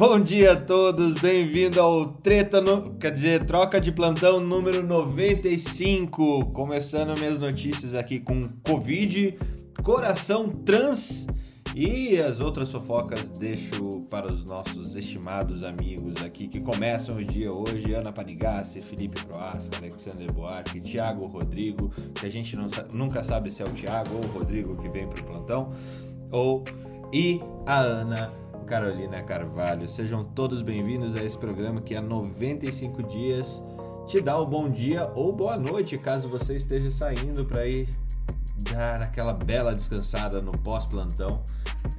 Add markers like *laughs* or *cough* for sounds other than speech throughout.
Bom dia a todos, bem-vindo ao Treta, no... quer dizer, Troca de Plantão número 95. Começando minhas notícias aqui com Covid, coração trans e as outras fofocas deixo para os nossos estimados amigos aqui que começam o dia hoje: Ana Panigassi, Felipe Proasca, Alexander Buarque, Thiago Rodrigo, que a gente não, nunca sabe se é o Thiago ou o Rodrigo que vem para o plantão, ou e a Ana Carolina Carvalho. Sejam todos bem-vindos a esse programa que há 95 dias te dá o bom dia ou boa noite, caso você esteja saindo para ir dar aquela bela descansada no pós-plantão.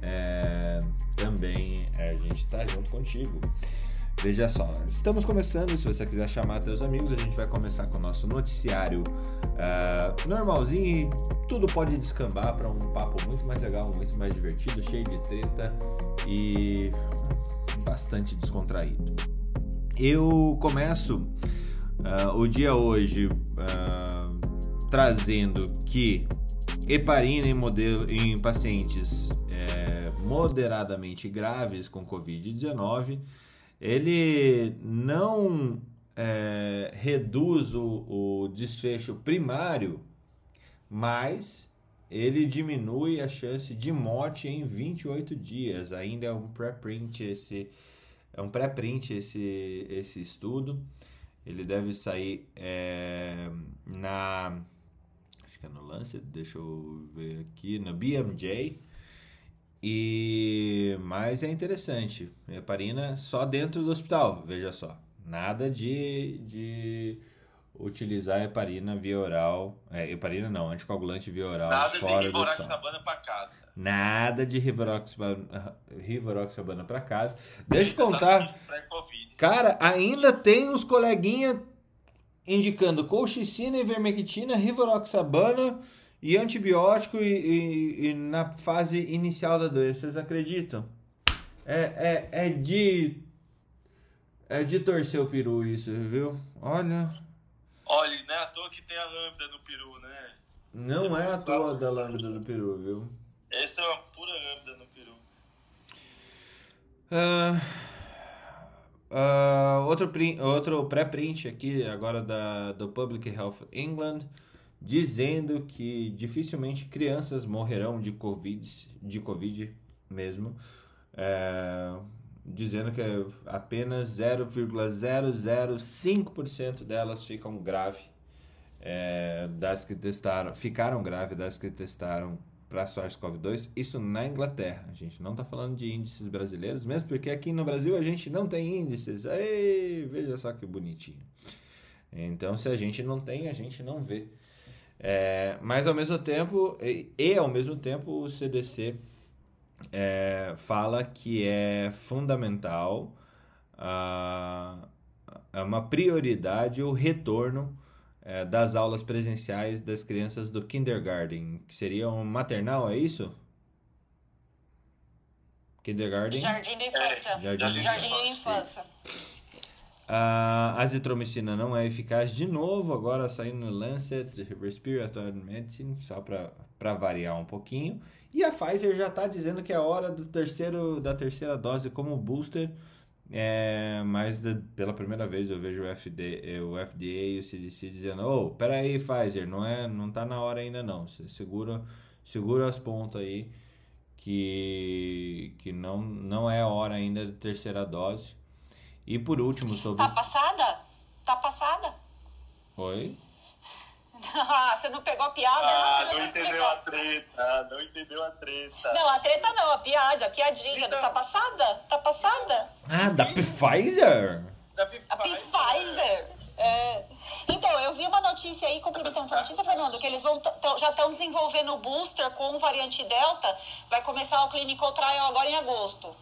É, também é, a gente está junto contigo. Veja só, estamos começando. Se você quiser chamar seus amigos, a gente vai começar com o nosso noticiário uh, normalzinho tudo pode descambar para um papo muito mais legal, muito mais divertido, cheio de treta e bastante descontraído. Eu começo uh, o dia hoje uh, trazendo que heparina em, modelo, em pacientes é, moderadamente graves com Covid-19 ele não é, reduz o, o desfecho primário, mas ele diminui a chance de morte em 28 dias. Ainda é um pré-print esse é um pré-print esse esse estudo. Ele deve sair é, na acho que é no Lancet, deixa eu ver aqui, no BMJ. E mas é interessante, heparina só dentro do hospital, veja só. Nada de, de utilizar heparina via oral, é, heparina não, anticoagulante via oral Nada fora de rivaroxabana para casa. Nada de rivaroxabana, rivaroxabana para casa. Deixa eu contar. Cara, ainda tem os coleguinha indicando colchicina, ivermectina, rivaroxabana e antibiótico e, e, e, na fase inicial da doença, vocês acreditam? É, é, é de. É de torcer o peru isso, viu? Olha. Olha, não é à toa que tem a lambda no peru, né? Não é à toa da lambda do peru, viu? Essa é uma pura lambda no peru. Uh, uh, outro, outro pré-print aqui agora da, do Public Health England dizendo que dificilmente crianças morrerão de Covid, de COVID mesmo, é, dizendo que apenas 0,005% delas ficam grave, é, das que testaram, ficaram grave das que testaram para SARS-CoV-2, isso na Inglaterra. A gente não está falando de índices brasileiros, mesmo porque aqui no Brasil a gente não tem índices. Ei, veja só que bonitinho. Então, se a gente não tem, a gente não vê. É, mas ao mesmo tempo, e, e, ao mesmo tempo o CDC é, fala que é fundamental, a, é uma prioridade o retorno é, das aulas presenciais das crianças do kindergarten, que seria um maternal, é isso? Kindergarten? Jardim da infância. Jardim, Jardim da infância. A azitromicina não é eficaz. De novo, agora saindo no Lancet Respiratory Medicine, só para variar um pouquinho. E a Pfizer já está dizendo que é hora do terceiro, da terceira dose como booster. É, mas de, pela primeira vez eu vejo o, FD, o FDA e o CDC dizendo: Ô, oh, peraí, Pfizer, não, é, não tá na hora ainda não. Você segura, segura as pontas aí, que, que não, não é hora ainda da terceira dose. E por último, sobre. Tá passada? Tá passada? Oi? *laughs* Ah, você não pegou a piada? Ah, não, não entendeu a treta. Não entendeu a treta. Não, a treta não, a piada, a piadinha. Então... Tá passada? Tá passada? Ah, da Pfizer? Da Pfizer. A Pfizer. É. Então, eu vi uma notícia aí, complementando a notícia, Fernando, que eles vão já estão desenvolvendo o booster com variante Delta. Vai começar o clinical trial agora em agosto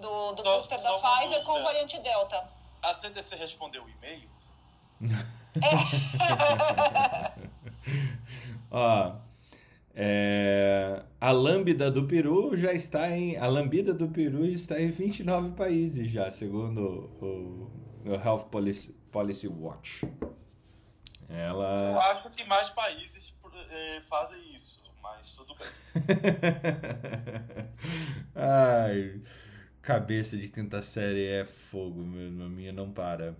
do, do só, booster da Pfizer com variante Delta. A CDC respondeu o e-mail? É. *laughs* Ó, é, a lambda do peru já está em. A lambida do peru está em 29 países já, segundo o, o Health Policy, Policy Watch. Ela... Eu acho que mais países é, fazem isso, mas tudo bem. *laughs* Ai. Cabeça de quinta série é fogo, meu, a minha não para.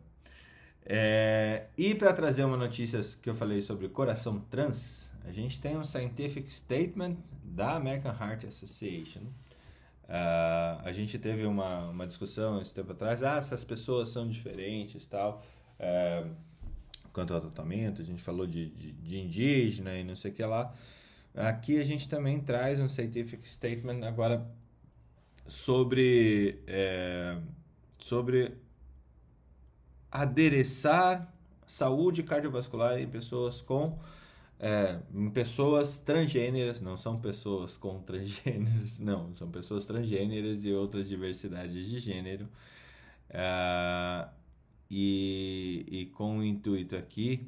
É, e para trazer uma notícia que eu falei sobre coração trans, a gente tem um scientific statement da American Heart Association. Uh, a gente teve uma, uma discussão esse tempo atrás, ah, essas pessoas são diferentes tal. Uh, quanto ao tratamento, a gente falou de, de, de, indígena e não sei o que lá. Aqui a gente também traz um scientific statement agora sobre, é, sobre adereçar saúde cardiovascular em pessoas com é, pessoas transgêneras, não são pessoas com transgêneros, *laughs* não, são pessoas transgêneras e outras diversidades de gênero. É, e, e com o intuito aqui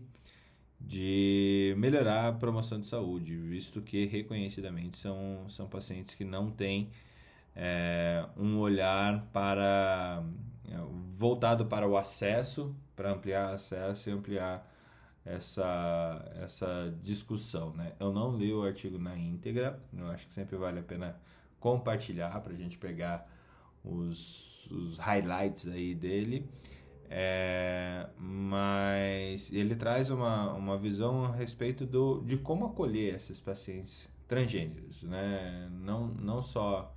de melhorar a promoção de saúde, visto que reconhecidamente são, são pacientes que não têm é, um olhar para é, voltado para o acesso, para ampliar acesso e ampliar essa, essa discussão. Né? Eu não li o artigo na íntegra, eu acho que sempre vale a pena compartilhar para a gente pegar os, os highlights aí dele. É, mas ele traz uma, uma visão a respeito do, de como acolher esses pacientes transgêneros, né? não, não só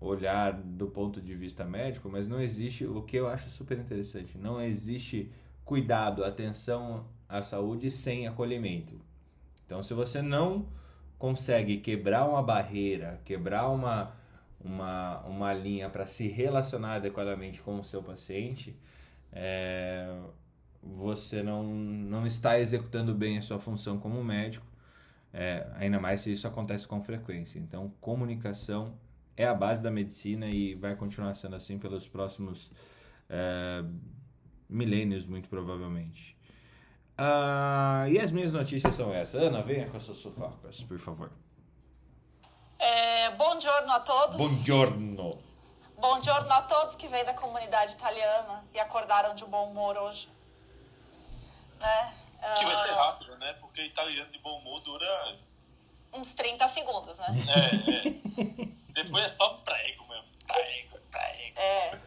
olhar do ponto de vista médico, mas não existe, o que eu acho super interessante, não existe cuidado, atenção à saúde sem acolhimento. Então, se você não consegue quebrar uma barreira, quebrar uma, uma, uma linha para se relacionar adequadamente com o seu paciente, é, você não, não está executando bem a sua função como médico, é, ainda mais se isso acontece com frequência. Então, comunicação é a base da medicina e vai continuar sendo assim pelos próximos é, milênios, muito provavelmente. Ah, e as minhas notícias são essas. Ana, venha com as suas fofocas, por favor. É, buongiorno a todos. Buongiorno. Buongiorno a todos que vêm da comunidade italiana e acordaram de bom humor hoje. Né? Que vai ser ah, rápido, né? Porque italiano de bom humor dura... Uns 30 segundos, né? É, é. *laughs* Depois é só prego mesmo. Prego, prego. É.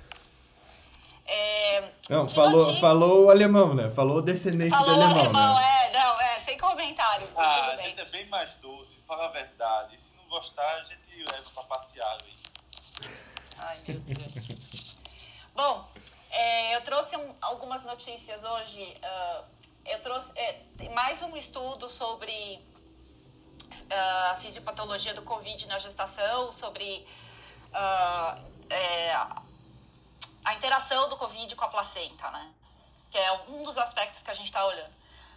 É, não, falou, notícia... falou o alemão, né? Falou o descendente falou do alemão, alemão né? É, não, é, sem comentário. Ah, a gente é bem mais doce, fala a verdade. E se não gostar, a gente leva pra passear aí. Ai, meu Deus. Bom, é, eu trouxe um, algumas notícias hoje. Uh, eu trouxe é, mais um estudo sobre uh, a fisiopatologia do Covid na gestação, sobre uh, é, a interação do Covid com a placenta, né? Que é um dos aspectos que a gente está olhando.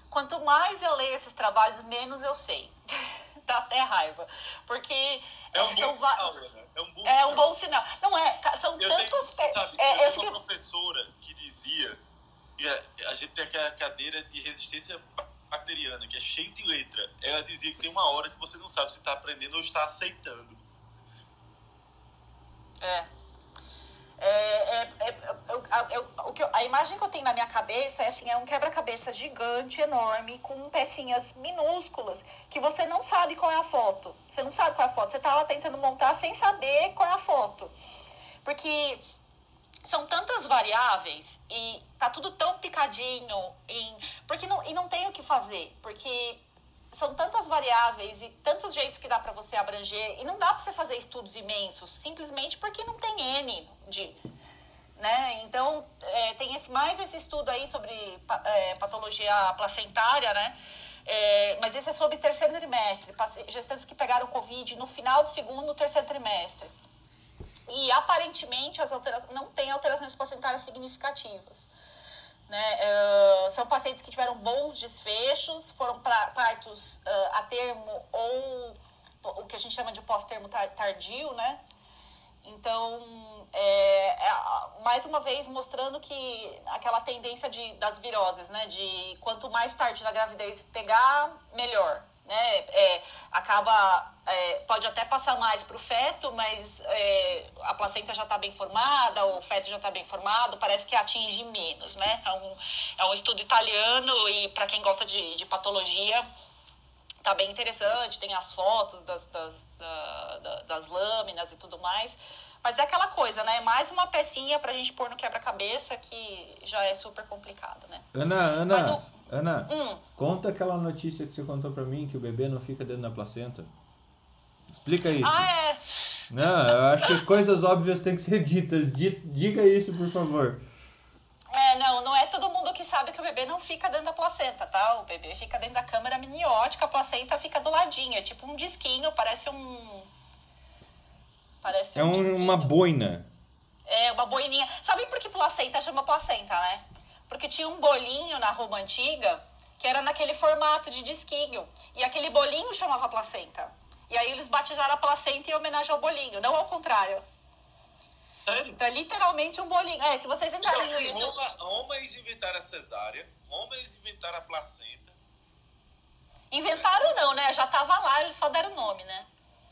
Quanto mais eu leio esses trabalhos, menos eu sei. *laughs* Dá até raiva. Porque. É um bom sinal, né? É um bom, é um bom sinal. Não é, são eu tantos aspectos. É, eu uma professora que dizia. A gente tem aquela cadeira de resistência bacteriana, que é cheio de letra. Ela dizia que tem uma hora que você não sabe se está aprendendo ou está aceitando. É. É, é, é, o que a imagem que eu tenho na minha cabeça é assim, é um quebra-cabeça gigante, enorme, com pecinhas minúsculas, que você não sabe qual é a foto. Você não sabe qual é a foto. Você tá lá tentando montar sem saber qual é a foto. Porque são tantas variáveis e tá tudo tão picadinho em, porque não, e não tem o que fazer, porque são tantas variáveis e tantos jeitos que dá para você abranger e não dá para você fazer estudos imensos simplesmente porque não tem N de né? Então é, tem esse, mais esse estudo aí sobre é, patologia placentária, né? É, mas esse é sobre terceiro trimestre, gestantes que pegaram Covid no final do segundo, terceiro trimestre. E aparentemente as alterações não tem alterações placentárias significativas. Né? Uh, são pacientes que tiveram bons desfechos, foram partos uh, a termo ou o que a gente chama de pós-termo tardio, né? Então, é, é, mais uma vez mostrando que aquela tendência de, das viroses, né? De quanto mais tarde na gravidez pegar, melhor né? É, acaba é, pode até passar mais para o feto, mas é, a placenta já está bem formada, o feto já está bem formado, parece que atinge menos, né? É um, é um estudo italiano e para quem gosta de, de patologia Tá bem interessante, tem as fotos das, das, da, das lâminas e tudo mais. Mas é aquela coisa, né? Mais uma pecinha pra gente pôr no quebra-cabeça que já é super complicado, né? Ana, Ana. Ana, hum. conta aquela notícia que você contou pra mim que o bebê não fica dentro da placenta. Explica isso. Ah, é. Não, eu acho que coisas óbvias têm que ser ditas. Diga isso, por favor. É, não, não é todo mundo que sabe que o bebê não fica dentro da placenta, tá? O bebê fica dentro da câmara miniótica, a placenta fica do ladinho. É tipo um disquinho, parece um. Parece é um, um uma boina. É, uma boininha. Sabe por que placenta chama placenta, né? Porque tinha um bolinho na Roma antiga que era naquele formato de disquinho. E aquele bolinho chamava placenta. E aí eles batizaram a placenta em homenagem ao bolinho, não ao contrário. Sério? Então é literalmente um bolinho. É, se vocês entrarem no YouTube... Roma, homens inventaram a cesárea, homens inventaram a placenta. Inventaram não, né? Já tava lá, eles só deram o nome, né?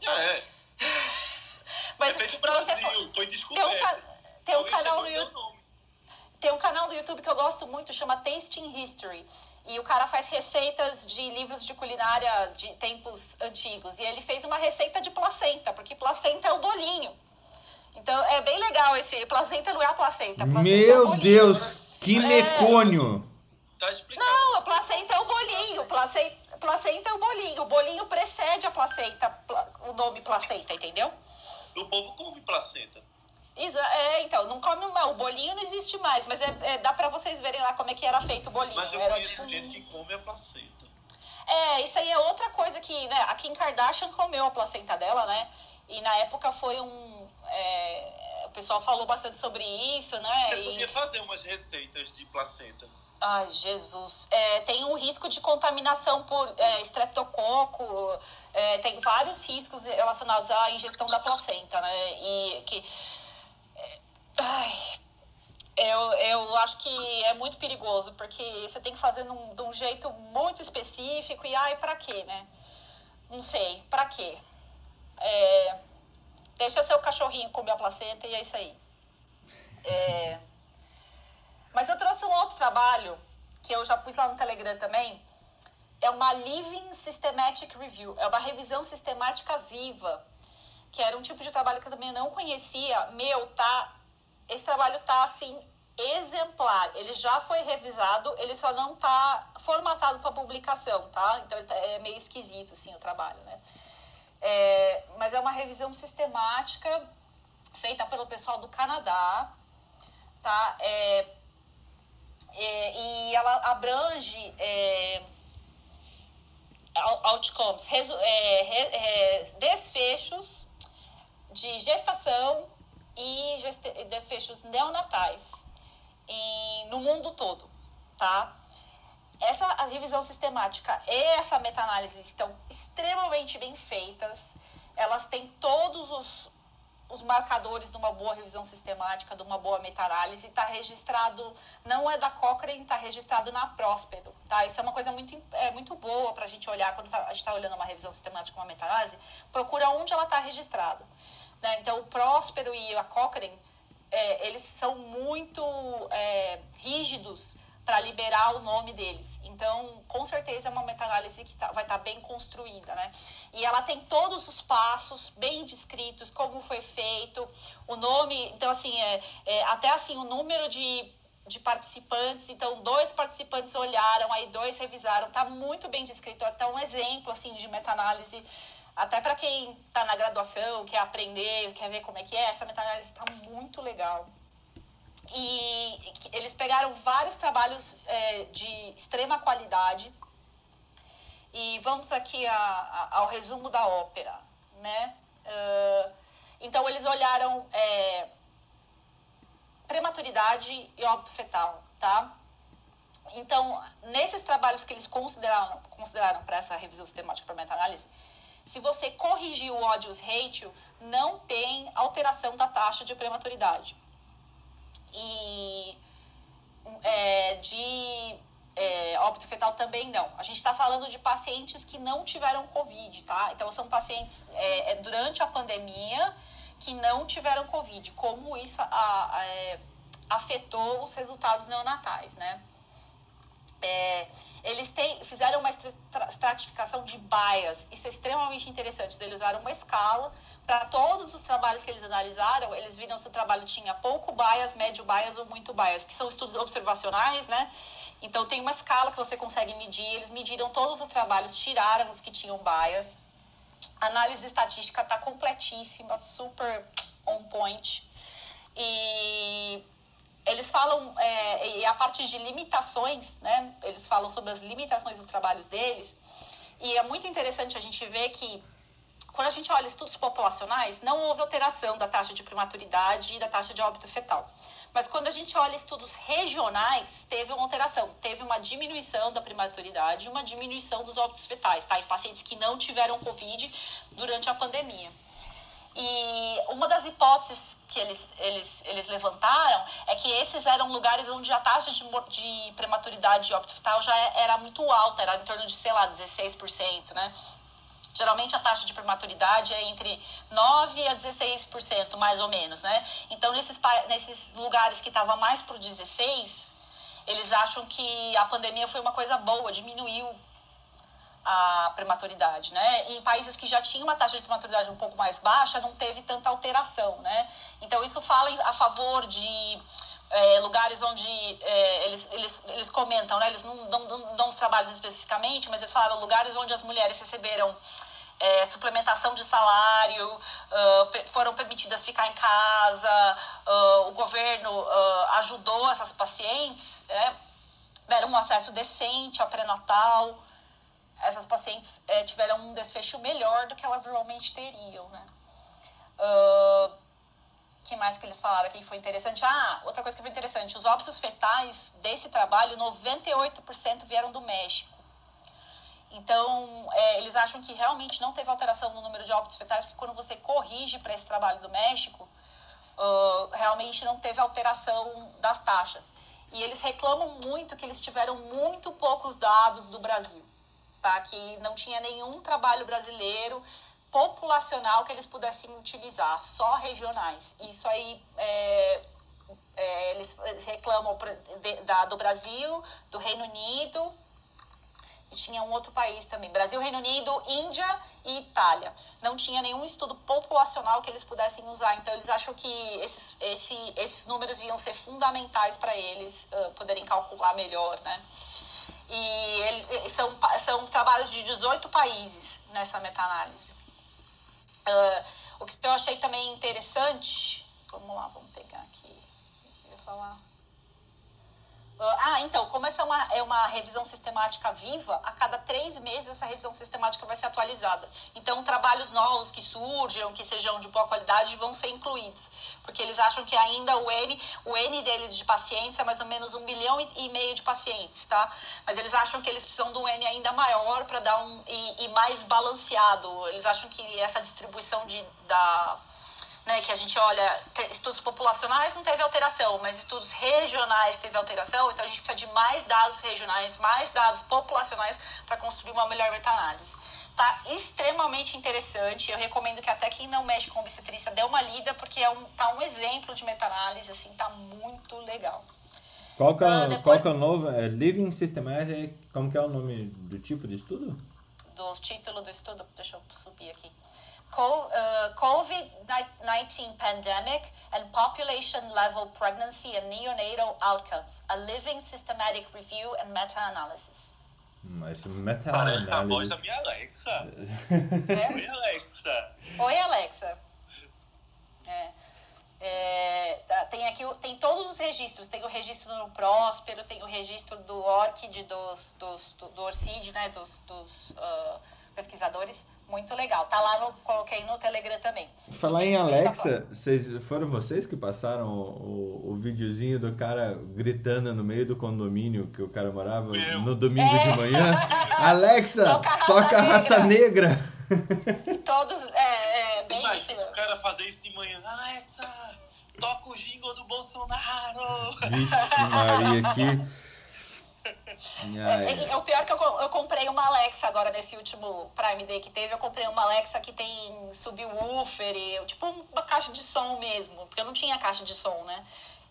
É. *laughs* Mas é feito no Brasil, for... foi descoberto. Tem um, tem um canal no YouTube. Tem um canal do YouTube que eu gosto muito, chama Tasting History. E o cara faz receitas de livros de culinária de tempos antigos. E ele fez uma receita de placenta, porque placenta é o bolinho. Então é bem legal esse. Placenta não é a placenta. placenta Meu é Deus, que mecônio! É... Tá explicando. Não, a placenta é o bolinho. Placenta, placenta é o bolinho. O bolinho precede a placenta, o nome placenta, entendeu? O povo come placenta. É, então, não come. O bolinho não existe mais, mas é, é, dá pra vocês verem lá como é que era feito o bolinho. Mas eu era, conheço tipo, gente que come a placenta. É, isso aí é outra coisa que, né, a Kim Kardashian comeu a placenta dela, né? E na época foi um. É, o pessoal falou bastante sobre isso, né? Você e... podia fazer umas receitas de placenta. Ai, Jesus. É, tem um risco de contaminação por é, estreptococo, é, tem vários riscos relacionados à ingestão da placenta, né? E que. Ai, eu, eu acho que é muito perigoso, porque você tem que fazer num, de um jeito muito específico e, ai, pra quê, né? Não sei, pra quê? É, deixa seu cachorrinho comer a placenta e é isso aí. É, mas eu trouxe um outro trabalho que eu já pus lá no Telegram também. É uma Living Systematic Review. É uma revisão sistemática viva. Que era um tipo de trabalho que eu também não conhecia. Meu, tá. Esse trabalho tá assim exemplar. Ele já foi revisado, ele só não tá formatado para publicação, tá? Então tá, é meio esquisito assim o trabalho, né? É, mas é uma revisão sistemática feita pelo pessoal do Canadá, tá? É, é, e ela abrange é, outcomes, resu, é, é, desfechos de gestação e desfechos neonatais em, no mundo todo, tá? Essa a revisão sistemática e essa meta-análise estão extremamente bem feitas. Elas têm todos os, os marcadores de uma boa revisão sistemática, de uma boa meta-análise. Está registrado, não é da Cochrane, está registrado na Próspero. Tá? Isso é uma coisa muito, é, muito boa para a gente olhar quando tá, a gente está olhando uma revisão sistemática, uma meta-análise. Procura onde ela está registrada. Né? Então, o Próspero e a Cochrane, é, eles são muito é, rígidos para liberar o nome deles. Então, com certeza é uma meta-análise que tá, vai estar tá bem construída, né? E ela tem todos os passos bem descritos, como foi feito, o nome, então assim, é, é até assim o número de de participantes, então dois participantes olharam, aí dois revisaram, tá muito bem descrito, até um exemplo assim de meta-análise, até para quem está na graduação, quer aprender, quer ver como é que é, essa meta-análise está muito legal. E eles pegaram vários trabalhos é, de extrema qualidade. E vamos aqui a, a, ao resumo da ópera, né? Uh, então, eles olharam é, prematuridade e óbito fetal, tá? Então, nesses trabalhos que eles consideraram consideraram para essa revisão sistemática para meta-análise, se você corrigir o odds ratio, não tem alteração da taxa de prematuridade e é, de é, óbito fetal também não. A gente está falando de pacientes que não tiveram Covid, tá? Então, são pacientes é, é durante a pandemia que não tiveram Covid. Como isso a, a, é, afetou os resultados neonatais, né? É, eles têm, fizeram uma estratificação de baias. Isso é extremamente interessante. Eles usaram uma escala para todos os trabalhos que eles analisaram. Eles viram se o trabalho tinha pouco bias, médio bias ou muito bias, que são estudos observacionais, né? Então tem uma escala que você consegue medir. Eles mediram todos os trabalhos, tiraram os que tinham bias. A análise estatística está completíssima, super on point. E eles falam, é, e a parte de limitações, né? Eles falam sobre as limitações dos trabalhos deles. E é muito interessante a gente ver que quando a gente olha estudos populacionais, não houve alteração da taxa de prematuridade e da taxa de óbito fetal. Mas quando a gente olha estudos regionais, teve uma alteração, teve uma diminuição da prematuridade e uma diminuição dos óbitos fetais, tá? Em pacientes que não tiveram Covid durante a pandemia. E uma das hipóteses que eles, eles, eles levantaram é que esses eram lugares onde a taxa de, de prematuridade fetal já era muito alta, era em torno de, sei lá, 16%, né? Geralmente a taxa de prematuridade é entre 9% a 16%, mais ou menos, né? Então, nesses, nesses lugares que estava mais para o 16%, eles acham que a pandemia foi uma coisa boa, diminuiu a prematuridade, né? Em países que já tinham uma taxa de prematuridade um pouco mais baixa, não teve tanta alteração, né? Então, isso fala a favor de é, lugares onde é, eles, eles, eles comentam, né? Eles não dão, não dão os trabalhos especificamente, mas eles falaram lugares onde as mulheres receberam é, suplementação de salário, uh, foram permitidas ficar em casa, uh, o governo uh, ajudou essas pacientes, né? deram um acesso decente ao pré-natal. Essas pacientes é, tiveram um desfecho melhor do que elas normalmente teriam, né? Uh, que mais que eles falaram aqui que foi interessante? Ah, outra coisa que foi interessante, os óbitos fetais desse trabalho, 98% vieram do México. Então, é, eles acham que realmente não teve alteração no número de óbitos fetais, porque quando você corrige para esse trabalho do México, uh, realmente não teve alteração das taxas. E eles reclamam muito que eles tiveram muito poucos dados do Brasil, tá? Que não tinha nenhum trabalho brasileiro populacional que eles pudessem utilizar, só regionais. Isso aí é, é, eles reclamam da, do Brasil, do Reino Unido e tinha um outro país também, Brasil, Reino Unido, Índia e Itália. Não tinha nenhum estudo populacional que eles pudessem usar, então eles acham que esses, esse, esses números iam ser fundamentais para eles uh, poderem calcular melhor, né? E eles, são, são trabalhos de 18 países nessa meta-análise. Uh, o que eu achei também interessante, vamos lá, vamos pegar aqui, deixa eu falar. Ah, então, como essa é uma, é uma revisão sistemática viva, a cada três meses essa revisão sistemática vai ser atualizada. Então, trabalhos novos que surjam, que sejam de boa qualidade, vão ser incluídos. Porque eles acham que ainda o N, o N deles de pacientes é mais ou menos um milhão e meio de pacientes, tá? Mas eles acham que eles precisam de um N ainda maior para dar um. E, e mais balanceado. Eles acham que essa distribuição de, da né, que a gente olha, estudos populacionais não teve alteração, mas estudos regionais teve alteração, então a gente precisa de mais dados regionais, mais dados populacionais para construir uma melhor meta-análise. Tá extremamente interessante, eu recomendo que até quem não mexe com obstetrícia dê uma lida, porque é um, tá um exemplo de meta-análise, assim, tá muito legal. Qual que é, uh, depois... qual que é o novo? É Living Systematic, como que é o nome do tipo de estudo? Do título do estudo, deixa eu subir aqui. Uh, COVID-19 pandemic and population-level pregnancy and neonatal outcomes, a living systematic review and meta-analysis. Mas meta-análise... Parece a voz da minha Alexa. *laughs* É? Oi, Alexa. Oi, Alexa. É. É, tá, tem aqui tem todos os registros tem o registro no Próspero tem o registro do ORCID dos, dos do, do ORCID né dos, dos uh, pesquisadores muito legal. Tá lá no. Coloquei no Telegram também. Falar em Alexa, vocês, foram vocês que passaram o, o, o videozinho do cara gritando no meio do condomínio que o cara morava Meu. no domingo é. de manhã? *laughs* Alexa, toca a raça, toca raça negra. Todos. É, é bem Imagina isso. o cara fazer isso de manhã. Alexa, toca o jingle do Bolsonaro. Vixe, Maria, que. É, é, o pior é que eu, eu comprei uma Alexa agora nesse último Prime Day que teve. Eu comprei uma Alexa que tem subwoofer, e, tipo uma caixa de som mesmo, porque eu não tinha caixa de som, né?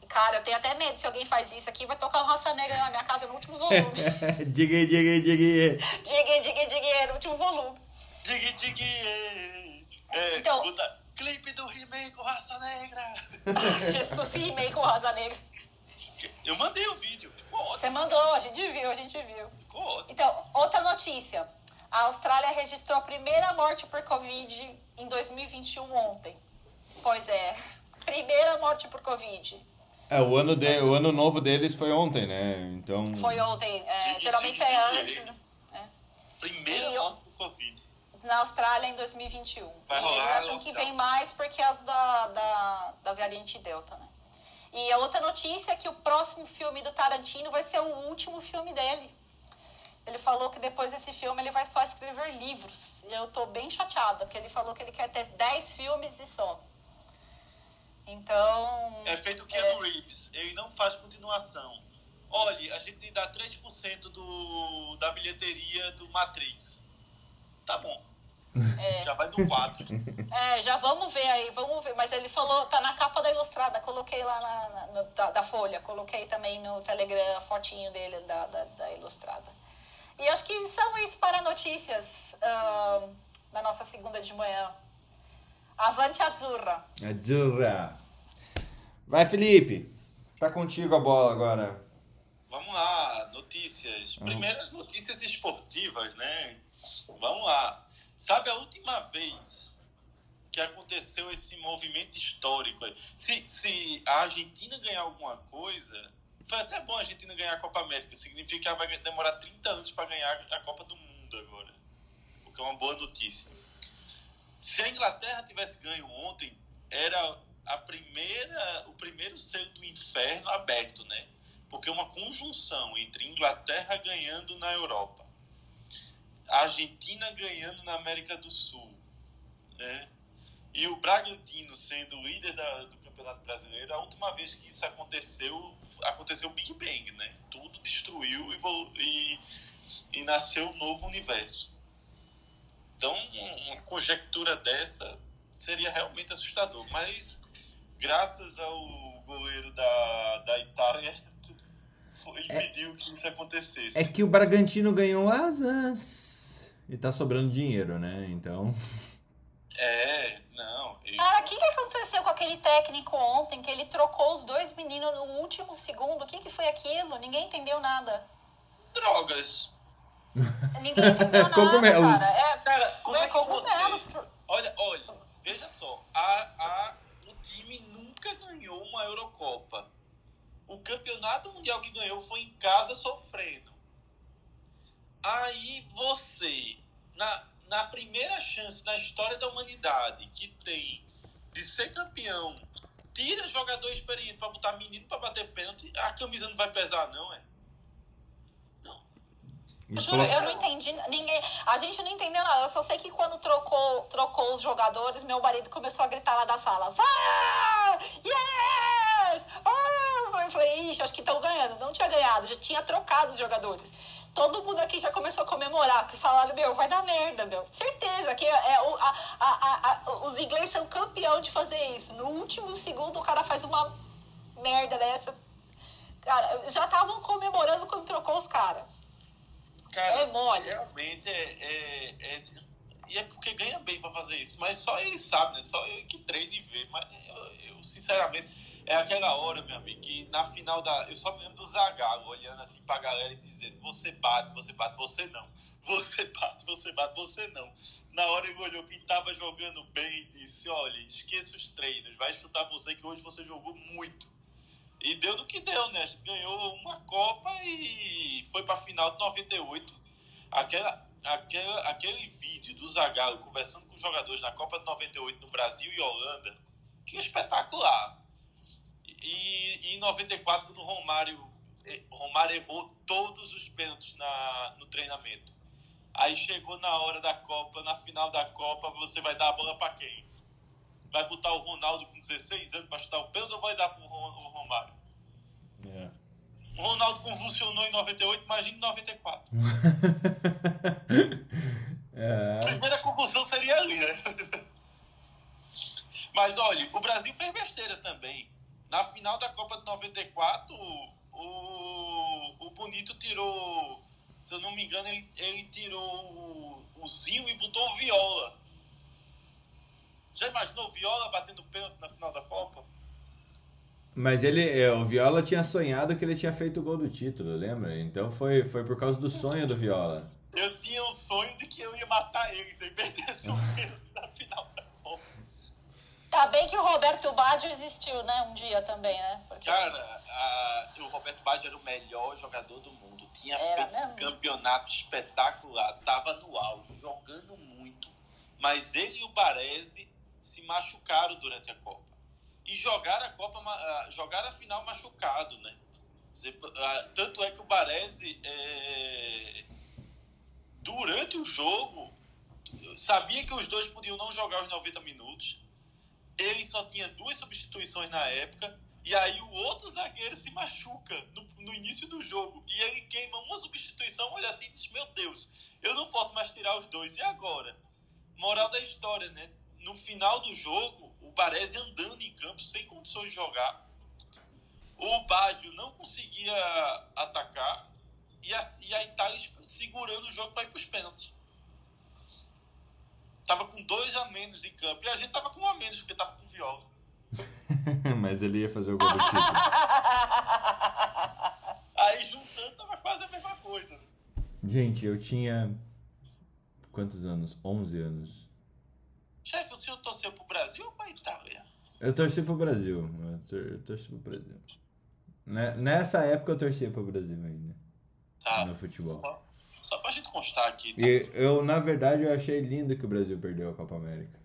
Cara, eu tenho até medo. Se alguém faz isso aqui, vai tocar uma raça negra na minha casa no último volume. *laughs* diga, diga, diga. diga, diga, diga, no último volume. Diga, diga. É, Então- puta, clipe do He-Man com raça negra. *laughs* Jesus, rimei com raça negra. Eu mandei o vídeo. Ficou ótimo. Você mandou, a gente viu, a gente viu. Ficou ótimo. Então, outra notícia. A Austrália registrou a primeira morte por Covid em 2021 ontem. Pois é, *laughs* primeira morte por Covid. É, o ano, de, o ano novo deles foi ontem, né? Então. Foi ontem. é, geralmente é antes. né? Primeira E morte do Covid. Na Austrália em 2021. Vai e rolar eles acham que vem mais por causa da, da, da variante Delta, né? E a outra notícia é que o próximo filme do Tarantino vai ser o último filme dele. Ele falou que depois desse filme ele vai só escrever livros. E eu tô bem chateada, porque ele falou que ele quer ter 10 filmes e só. Então. É feito o Keanu Reeves. Ele não faz continuação. Olha, a gente dá 3% do, da bilheteria do Matrix. Tá bom. Já vai no 4. É, já vamos ver aí, vamos ver. Mas ele falou, tá na capa da Ilustrada, coloquei lá na, na- no- da, da Folha, coloquei também no Telegram a fotinho dele da, da, da Ilustrada. E acho que são isso para notícias ahn, da nossa segunda de manhã. Avante Azzurra. Azzurra. Vai, Felipe. Tá contigo a bola agora. Vamos lá, notícias. Primeiras notícias esportivas, né? Vamos lá. Sabe a última vez que aconteceu esse movimento histórico? Se, se a Argentina ganhar alguma coisa, foi até bom a Argentina ganhar a Copa América. Significa que vai demorar 30 anos para ganhar a Copa do Mundo agora. O que é uma boa notícia. Se a Inglaterra tivesse ganho ontem, era a primeira, o primeiro selo do inferno aberto, né? Porque é uma conjunção entre Inglaterra ganhando na Europa, a Argentina ganhando na América do Sul, né? E o Bragantino sendo líder da- do Campeonato Brasileiro, a última vez que isso aconteceu, aconteceu o Big Bang, né? Tudo destruiu e, e, e nasceu um novo universo. Então, um- uma conjectura dessa seria realmente assustador. Mas, graças ao goleiro da, da Itália, *laughs* foi, impediu que isso acontecesse. É que o Bragantino ganhou asas. E tá sobrando dinheiro, né? Então. É, não. e- Cara, o que, que aconteceu com aquele técnico ontem, que ele trocou os dois meninos no último segundo? O que, que foi aquilo? Ninguém entendeu nada. Drogas. Ninguém entendeu *laughs* nada, Cogumelos. cara. É, Cara, como é que cogumelos. você... Olha, olha, veja só. A, a, o time nunca ganhou uma Eurocopa. O campeonato mundial que ganhou foi em casa sofrendo. Aí você, na, na primeira chance na história da humanidade que tem de ser campeão, tira jogador experiente pra botar menino pra bater pênalti, a camisa não vai pesar, não, é? Juro, colo- eu não entendi. Ninguém, a gente não entendeu nada. Eu só sei que quando trocou, trocou os jogadores, meu marido começou a gritar lá da sala: Vá! Yes! Ah! Eu falei: Ixi, acho que estão ganhando. Não tinha ganhado, já tinha trocado os jogadores. Todo mundo aqui já começou a comemorar, que falaram: Meu, vai dar merda, meu. Certeza que é, a- a- a- os ingleses são campeão de fazer isso. No último segundo, o cara faz uma merda dessa. Cara, já estavam comemorando quando trocou os caras. Cara, É mole. Realmente é, é, é- E é porque ganha bem pra fazer isso. Mas só ele sabe, né? Só ele que treina e vê. Mas eu, eu, sinceramente, é aquela hora, meu amigo, que na final da. Eu só me lembro do Zagallo olhando assim pra galera e dizendo: você bate, você bate, você não. Você bate, você bate, você não. Na hora ele olhou quem tava jogando bem e disse: olha, esqueça os treinos, vai chutar você que hoje você jogou muito. E deu no que deu, né? Ganhou uma Copa e foi pra final de 98. Aquela, aquela, aquele vídeo do Zagallo conversando com os jogadores na Copa de 98 no Brasil e Holanda, que espetacular. E, e em 94, quando o Romário, eh, Romário errou todos os pênaltis na, no treinamento. Aí chegou na hora da Copa, na final da Copa, você vai dar a bola pra quem? Vai botar o Ronaldo com 16 anos pra chutar o pênalti ou vai dar pro Ron- o Romário? É. O Ronaldo convulsionou em 98, imagina em 94. *laughs* É. A primeira conclusão seria ali, né? *laughs* Mas olha, o Brasil fez besteira também. Na final da Copa de 94, o, o Bonito tirou, se eu não me engano, ele, ele tirou o, o Zinho e botou o Viola. Já imaginou o Viola batendo pênalti na final da Copa? Mas ele, é, o Viola tinha sonhado que ele tinha feito o gol do título, lembra? Então foi, foi por causa do sonho do Viola. Eu tinha o sonho de que eu ia matar ele se ele perdesse o pênalti na final da Tá bem que o Roberto Baggio existiu, né? Um dia também, né? Porque... Cara, a, o Roberto Baggio era o melhor jogador do mundo. Tinha Era feito mesmo? um campeonato espetacular. Tava no auge, jogando muito. Mas ele e o Baresi se machucaram durante a Copa. E jogaram a Copa, ah, jogaram a final machucado, né? Ah, Tanto é que o Baresi, é, durante o jogo, sabia que os dois podiam não jogar os 90 minutos. Ele só tinha duas substituições na época. E aí o outro zagueiro se machuca no, no início do jogo. E ele queima uma substituição, olha assim e diz, meu Deus, eu não posso mais tirar os dois. E agora? Moral da história, né? No final do jogo, o Baresi andando em campo sem condições de jogar. O Baggio não conseguia atacar. E a, e a Itália segurando o jogo para ir para os pênaltis. Tava com dois a menos em campo. E a gente tava com um a menos, porque tava com viola. *laughs* Mas ele ia fazer o gol do *laughs* título. Aí juntando tava quase a mesma coisa. Gente, eu tinha. Quantos anos? 11 anos. Chefe, o senhor torceu pro Brasil ou pra Itália? Eu torci pro Brasil. Eu, tor eu torci pro Brasil. Ne- Nessa época eu torcia pro Brasil ainda. Tá. No futebol. Só, só pra gente constar aqui. Tá? E eu, na verdade, eu achei lindo que o Brasil perdeu a Copa América.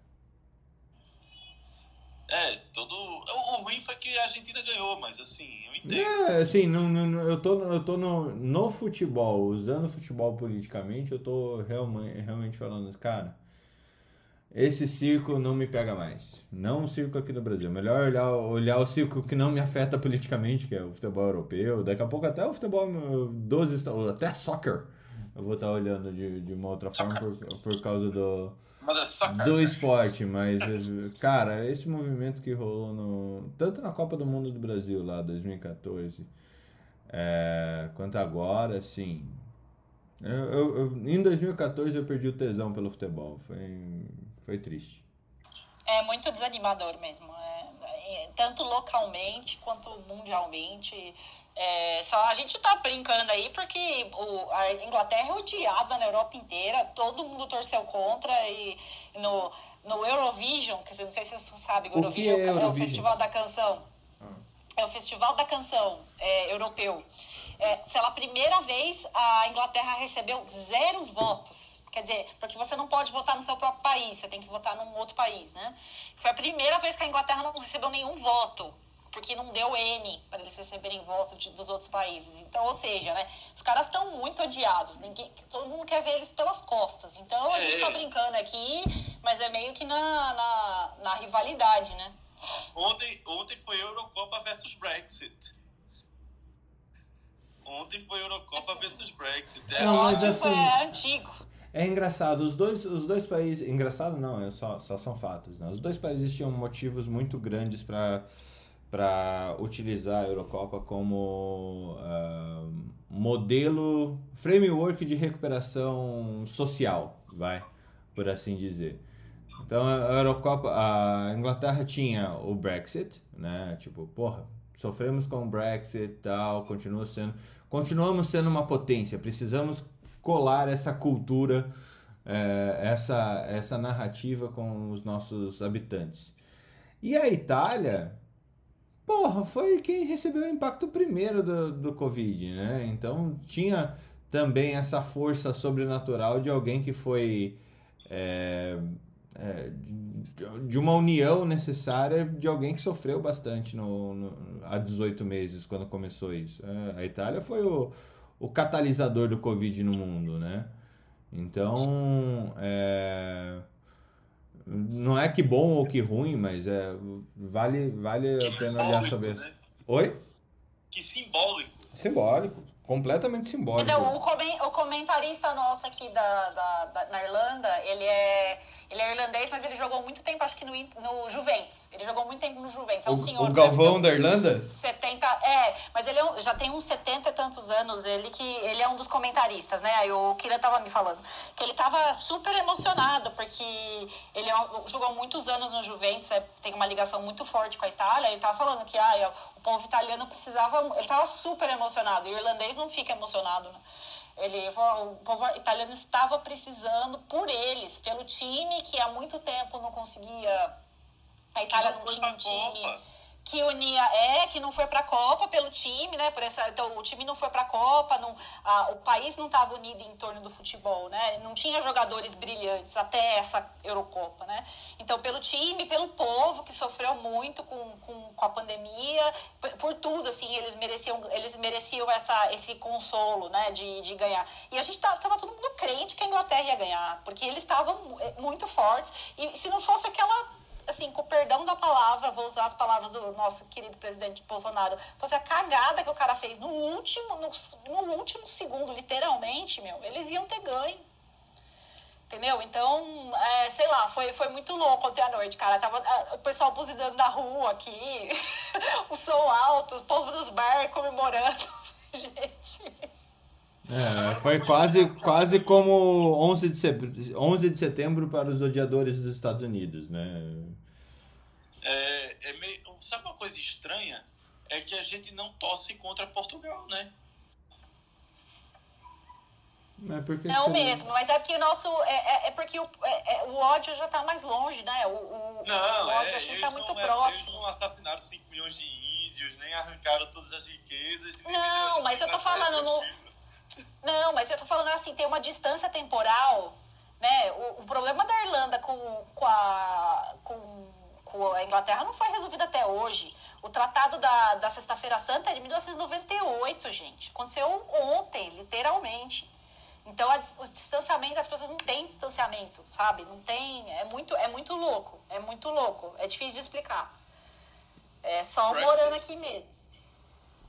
É, todo. O, o ruim foi que a Argentina ganhou, mas assim, eu entendo. É, assim, não, eu tô, eu tô no, no futebol, usando o futebol politicamente, eu tô realmente, realmente falando, cara, esse circo não me pega mais. Não o circo aqui no Brasil. Melhor olhar, olhar o circo que não me afeta politicamente, que é o futebol europeu. Daqui a pouco até o futebol dos Estados até soccer. Eu vou estar olhando de, de uma outra forma por, por causa do, Mas é do esporte, mas, cara, esse movimento que rolou no. Tanto na Copa do Mundo do Brasil lá, 2014, é, quanto agora, assim. Eu, eu- eu- em 2014 eu perdi o tesão pelo futebol. Foi, foi triste. É muito desanimador mesmo. é- é- tanto localmente quanto mundialmente. É, só a gente tá brincando aí porque o, a Inglaterra é odiada na Europa inteira, todo mundo torceu contra e no, no Eurovision, quer dizer, não sei se você sabe, o O que Eurovision é é, o Eurovision? festival da canção. É o festival da canção é, europeu. É, pela primeira vez, a Inglaterra recebeu zero votos. Quer dizer, porque você não pode votar no seu próprio país, você tem que votar num outro país, né? Foi a primeira vez que a Inglaterra não recebeu nenhum voto, porque não deu N para eles receberem voto de- dos outros países. Então, ou seja, né? Os caras estão muito odiados, ninguém, todo mundo quer ver eles pelas costas. Então, a gente tá É. brincando aqui, mas é meio que na, na, na rivalidade, né? Ontem, ontem foi Eurocopa versus Brexit. Ontem foi Eurocopa versus Brexit. É, Não, mas assim- é antigo. É engraçado, os dois, os dois países. Engraçado não, é só, só são fatos. Né? Os dois países tinham motivos muito grandes para para utilizar a Eurocopa como ah, modelo, framework de recuperação social, vai, por assim dizer. Então a Eurocopa, a Inglaterra tinha o Brexit, né? Tipo, porra, sofremos com o Brexit tal, continua sendo, continuamos sendo uma potência, precisamos colar essa cultura, eh, essa, essa narrativa com os nossos habitantes. E a Itália, porra, foi quem recebeu o impacto primeiro do, do Covid, né? Então tinha também essa força sobrenatural de alguém que foi é, é, de, de uma união necessária de alguém que sofreu bastante no, no- há 18 meses, quando começou isso. É, a Itália foi o, o catalisador do Covid no mundo, né? Então, é, não é que bom ou que ruim, mas é, vale, vale a que pena olhar sobre isso. né? Oi? Que simbólico. Simbólico. completamente simbólico. Então, o, comentarista nosso aqui da, da, da, na Irlanda, ele é ele é irlandês, mas ele jogou muito tempo, acho que no, no Juventus. Ele jogou muito tempo no Juventus. É um o, senhor. O Galvão da Irlanda? 70. É, mas ele é um, já tem uns 70 e tantos anos, ele que ele é um dos comentaristas, né? Aí o Kira tava me falando que ele tava super emocionado, porque ele é um, jogou muitos anos no Juventus, é, tem uma ligação muito forte com a Itália. Ele tava falando que ah, o povo italiano precisava. Ele tava super emocionado. E o irlandês não fica emocionado, né? Ele, o povo italiano estava precisando por eles, pelo time que há muito tempo não conseguia. A Itália não, não tinha um time. Copa que unia é que não foi para a Copa pelo time, né? Por essa, então o time não foi para a Copa, não, a, o país não estava unido em torno do futebol, né? Não tinha jogadores brilhantes até essa Eurocopa, né? Então pelo time, pelo povo que sofreu muito com, com, com a pandemia, por, por, tudo assim, eles mereciam eles mereciam essa esse consolo, né? De, de ganhar. E a gente estava todo mundo crente que a Inglaterra ia ganhar, porque eles estavam muito fortes e se não fosse aquela assim, com o perdão da palavra, vou usar as palavras do nosso querido presidente Bolsonaro, fosse a cagada que o cara fez no último, no, no último segundo, literalmente, meu, eles iam ter ganho. Entendeu? Então, é, sei lá, foi, foi muito louco ontem à noite, cara. Tava o pessoal buzinando na rua aqui, *laughs* o som alto, o povo nos bar comemorando. *laughs* Gente. É, foi quase, quase como 11 de, setembro, 11 de setembro para os odiadores dos Estados Unidos, né? É, é meio, sabe uma coisa estranha? É que a gente não torce contra Portugal, né? É, porque não você... mesmo, mas é porque o nosso. É, é, é porque o, é, é o ódio já está mais longe, né? O, o, não, o ódio assim, tá muito próximo. Eles não assassinaram 5 milhões de índios, nem arrancaram todas as riquezas. Não, mas eu tô falando. No, não, mas eu tô falando assim, tem uma distância temporal, né? O, o problema da Irlanda com, com, a, com, com a Inglaterra não foi resolvido até hoje. O Tratado da, da Sexta-feira Santa é de 1998, gente. Aconteceu ontem, literalmente. Então, a, o distanciamento, as pessoas não têm distanciamento, sabe? Não tem. É muito, é muito louco. É muito louco. É difícil de explicar. É só morando aqui mesmo.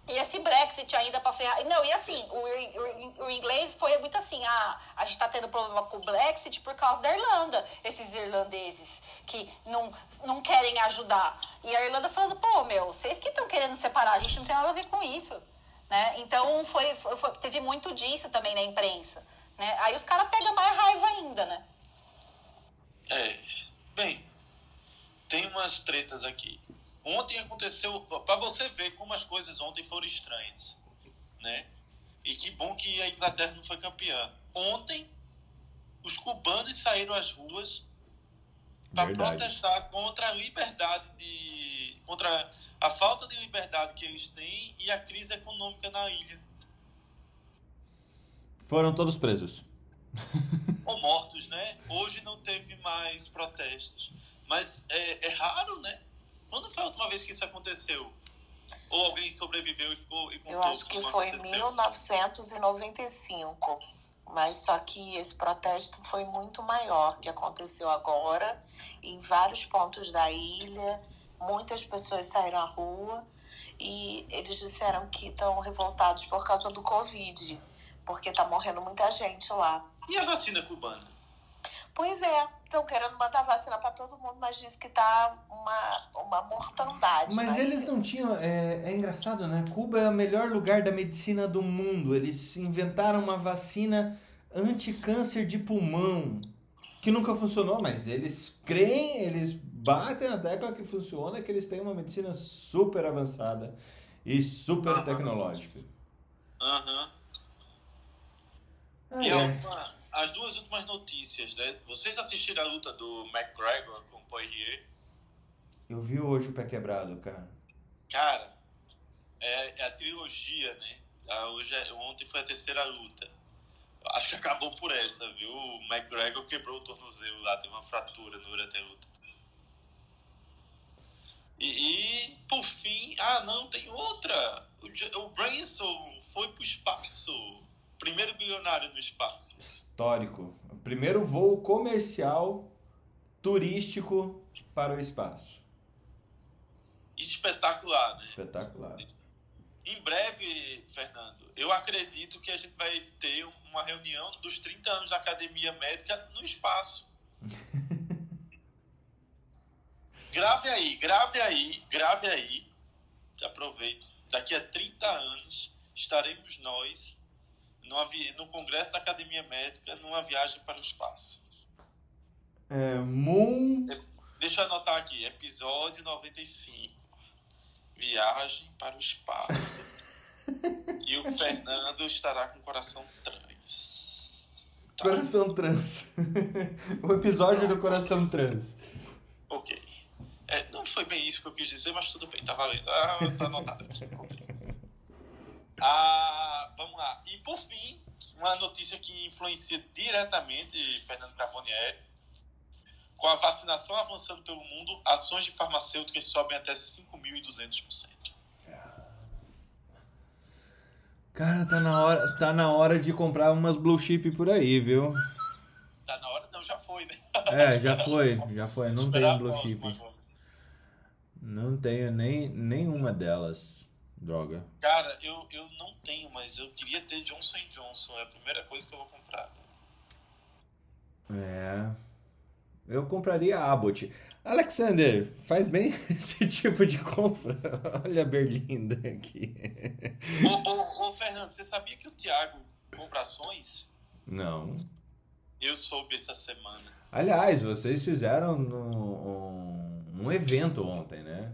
E esse Brexit ainda para ferrar. Não, e assim, o, o, o, inglês foi muito assim: ah, a gente está tendo problema com o Brexit por causa da Irlanda, esses irlandeses que não, não querem ajudar. E a Irlanda falando: pô, meu, vocês que estão querendo separar, a gente não tem nada a ver com isso. Né? Então foi, foi teve muito disso também na imprensa. Né? Aí os caras pegam mais raiva ainda, né? É. Bem, tem umas tretas aqui. Ontem aconteceu, para você ver como as coisas ontem foram estranhas, né? E que bom que a Inglaterra não foi campeã. Ontem, os cubanos saíram às ruas para protestar contra a liberdade de, contra a falta de liberdade que eles têm e a crise econômica na ilha. Foram todos presos. *laughs* Ou mortos, né? Hoje não teve mais protestos. Mas é, é raro, né? Quando foi a última vez que isso aconteceu? Ou alguém sobreviveu e ficou e contou Eu acho que foi em 1995. Mas só que esse protesto foi muito maior, que aconteceu agora, em vários pontos da ilha. Muitas pessoas saíram à rua e eles disseram que estão revoltados por causa do Covid, porque está morrendo muita gente lá. E a vacina cubana? Pois é, estão querendo mandar vacina para todo mundo, mas diz que tá uma, uma mortandade. Mas eles não tinham. É, é engraçado, né? Cuba é o melhor lugar da medicina do mundo. Eles inventaram uma vacina anti-câncer de pulmão. Que nunca funcionou, mas eles creem, eles batem na tecla que funciona, que eles têm uma medicina super avançada e super tecnológica. Aham. Uhum. Ah, é as duas últimas notícias, né? Vocês assistiram a luta do McGregor com o Poirier? Eu vi hoje o pé quebrado, cara. Cara, é, é a trilogia, né? A, hoje é, ontem foi a terceira luta. Acho que acabou por essa, viu? O McGregor quebrou o tornozelo lá, teve uma fratura durante a luta. E, e, por fim, ah não, tem outra. O, o Branson foi pro espaço. Primeiro bilionário no espaço histórico. Primeiro voo comercial turístico para o espaço. Espetacular, né? Espetacular. Em breve, Fernando, eu acredito que a gente vai ter uma reunião dos 30 anos da Academia Médica no espaço. *laughs* grave aí, grave aí, grave aí. Aproveite. Daqui a 30 anos estaremos nós no Congresso da Academia Médica numa viagem para o espaço. É, Moon. Deixa eu anotar aqui, episódio 95. Viagem para o espaço. *laughs* e o Fernando estará com coração trans. Tá. Coração trans. *laughs* o episódio do coração trans. Ok. É, não foi bem isso que eu quis dizer, mas tudo bem, tá valendo. Ah, tá anotado aqui. *laughs* ah, vamos lá. E por fim, uma notícia que influencia diretamente Fernando Carbonieri com a vacinação avançando pelo mundo, ações de farmacêuticas sobem até 5.200%. Cara, tá na hora, tá na hora de comprar umas blue chip por aí, viu? Tá na hora? Não, já foi, né? É, já foi, já foi. *laughs* Não tenho blue chip. Não tenho nem nenhuma delas. Droga. Cara, eu, eu não tenho, mas eu queria ter Johnson Johnson. É a primeira coisa que eu vou comprar. É. Eu compraria a Abbott. Alexander, faz bem *laughs* esse tipo de compra. *laughs* Olha a Berlinda aqui. Ô, ô, ô, Fernando, você sabia que o Thiago compra ações? Não. Eu soube essa semana. Aliás, vocês fizeram um, um evento ontem, né?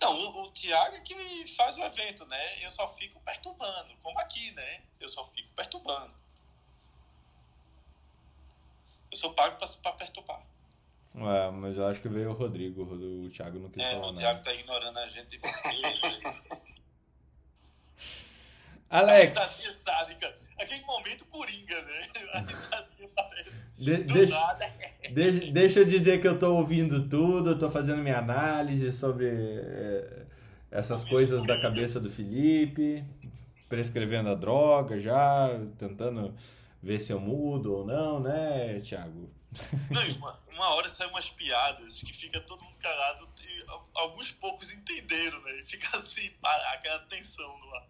Não, o, o Thiago é que faz o evento, né? Eu só fico perturbando, como aqui, né? Eu só fico perturbando. Eu sou pago para perturbar. É, mas eu acho que veio o Rodrigo, o Thiago não quis é, falar o Thiago tá ignorando a gente. *laughs* Alex. A sádica. Aquele momento coringa, né? *laughs* A parece. De, deixa, de, deixa eu dizer que eu tô ouvindo tudo, eu tô fazendo minha análise sobre é, essas coisas da cabeça do Felipe, prescrevendo a droga já, tentando ver se eu mudo ou não, né, Thiago? Não, uma, uma hora saem umas piadas que fica todo mundo calado e alguns poucos entenderam, né? E fica assim, aquela tensão no ar.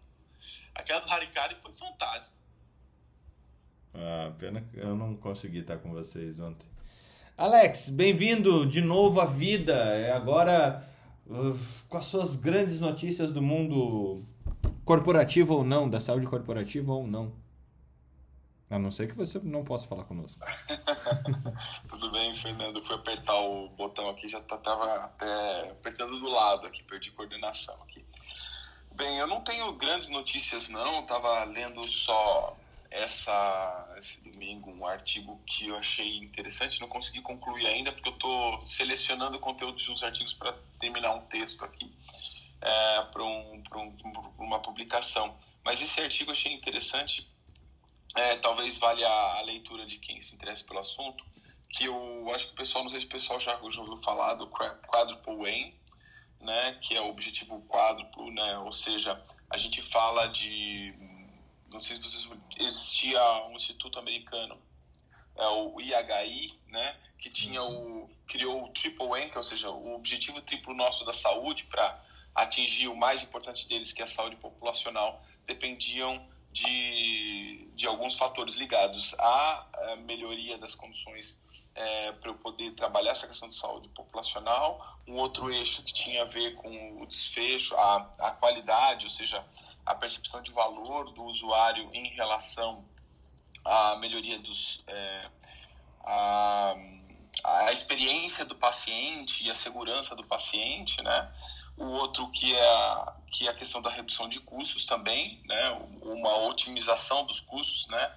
Aquela do Harikari foi fantástica. Ah, pena que eu não consegui estar com vocês ontem. Alex, bem-vindo de novo à vida. É agora uh, com as suas grandes notícias do mundo corporativo ou não, da saúde corporativa ou não. A não ser que você não possa falar conosco. *laughs* Tudo bem, Fernando. Fui apertar o botão aqui, já estava tá, até apertando do lado aqui, perdi coordenação aqui. Bem, eu não tenho grandes notícias não, estava lendo só essa esse domingo um artigo que eu achei interessante, não consegui concluir ainda porque eu estou selecionando conteúdo de uns artigos para terminar um texto aqui é, para um, um, uma publicação. Mas esse artigo eu achei interessante é, talvez valha a, leitura de quem se interessa pelo assunto, que eu acho que o pessoal, não sei se o pessoal já, já ouviu falar do quadruple aim, né, que é o objetivo quádruplo, né, ou seja, a gente fala de, não sei se vocês, existia um instituto americano, é o IHI, né, que tinha o, criou o triple aim, que, ou seja, o objetivo triplo nosso da saúde para atingir o mais importante deles, que é a saúde populacional, dependiam de, de alguns fatores ligados à eh, melhoria das condições é, para eu poder trabalhar essa questão de saúde populacional, um outro eixo que tinha a ver com o desfecho, a, a qualidade, ou seja, a percepção de valor do usuário em relação à melhoria dos. É, a, a experiência do paciente e a segurança do paciente, né? o outro que é a, que é a questão da redução de custos também, né, uma otimização dos custos, né,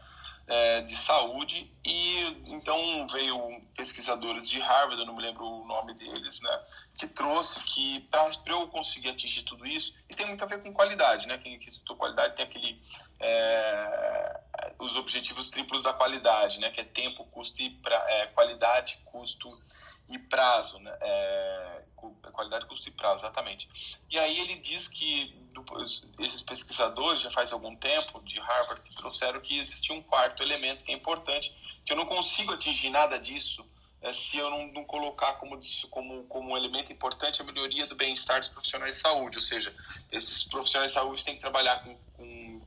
é, de saúde e então veio pesquisadores de Harvard, eu não me lembro o nome deles, né, que trouxe que para eu conseguir atingir tudo isso e tem muito a ver com qualidade, né, quem citou qualidade tem aquele é, os objetivos triplos da qualidade, né, que é tempo, custo e pra, é, qualidade, custo e prazo, né? É, qualidade, custo e prazo, exatamente. E aí ele diz que esses pesquisadores, já faz algum tempo, de Harvard, que trouxeram que existia um quarto elemento que é importante, que eu não consigo atingir nada disso é, se eu não, não, colocar como, como, como um elemento importante a melhoria do bem-estar dos profissionais de saúde. Ou seja, esses profissionais de saúde têm que trabalhar com, com,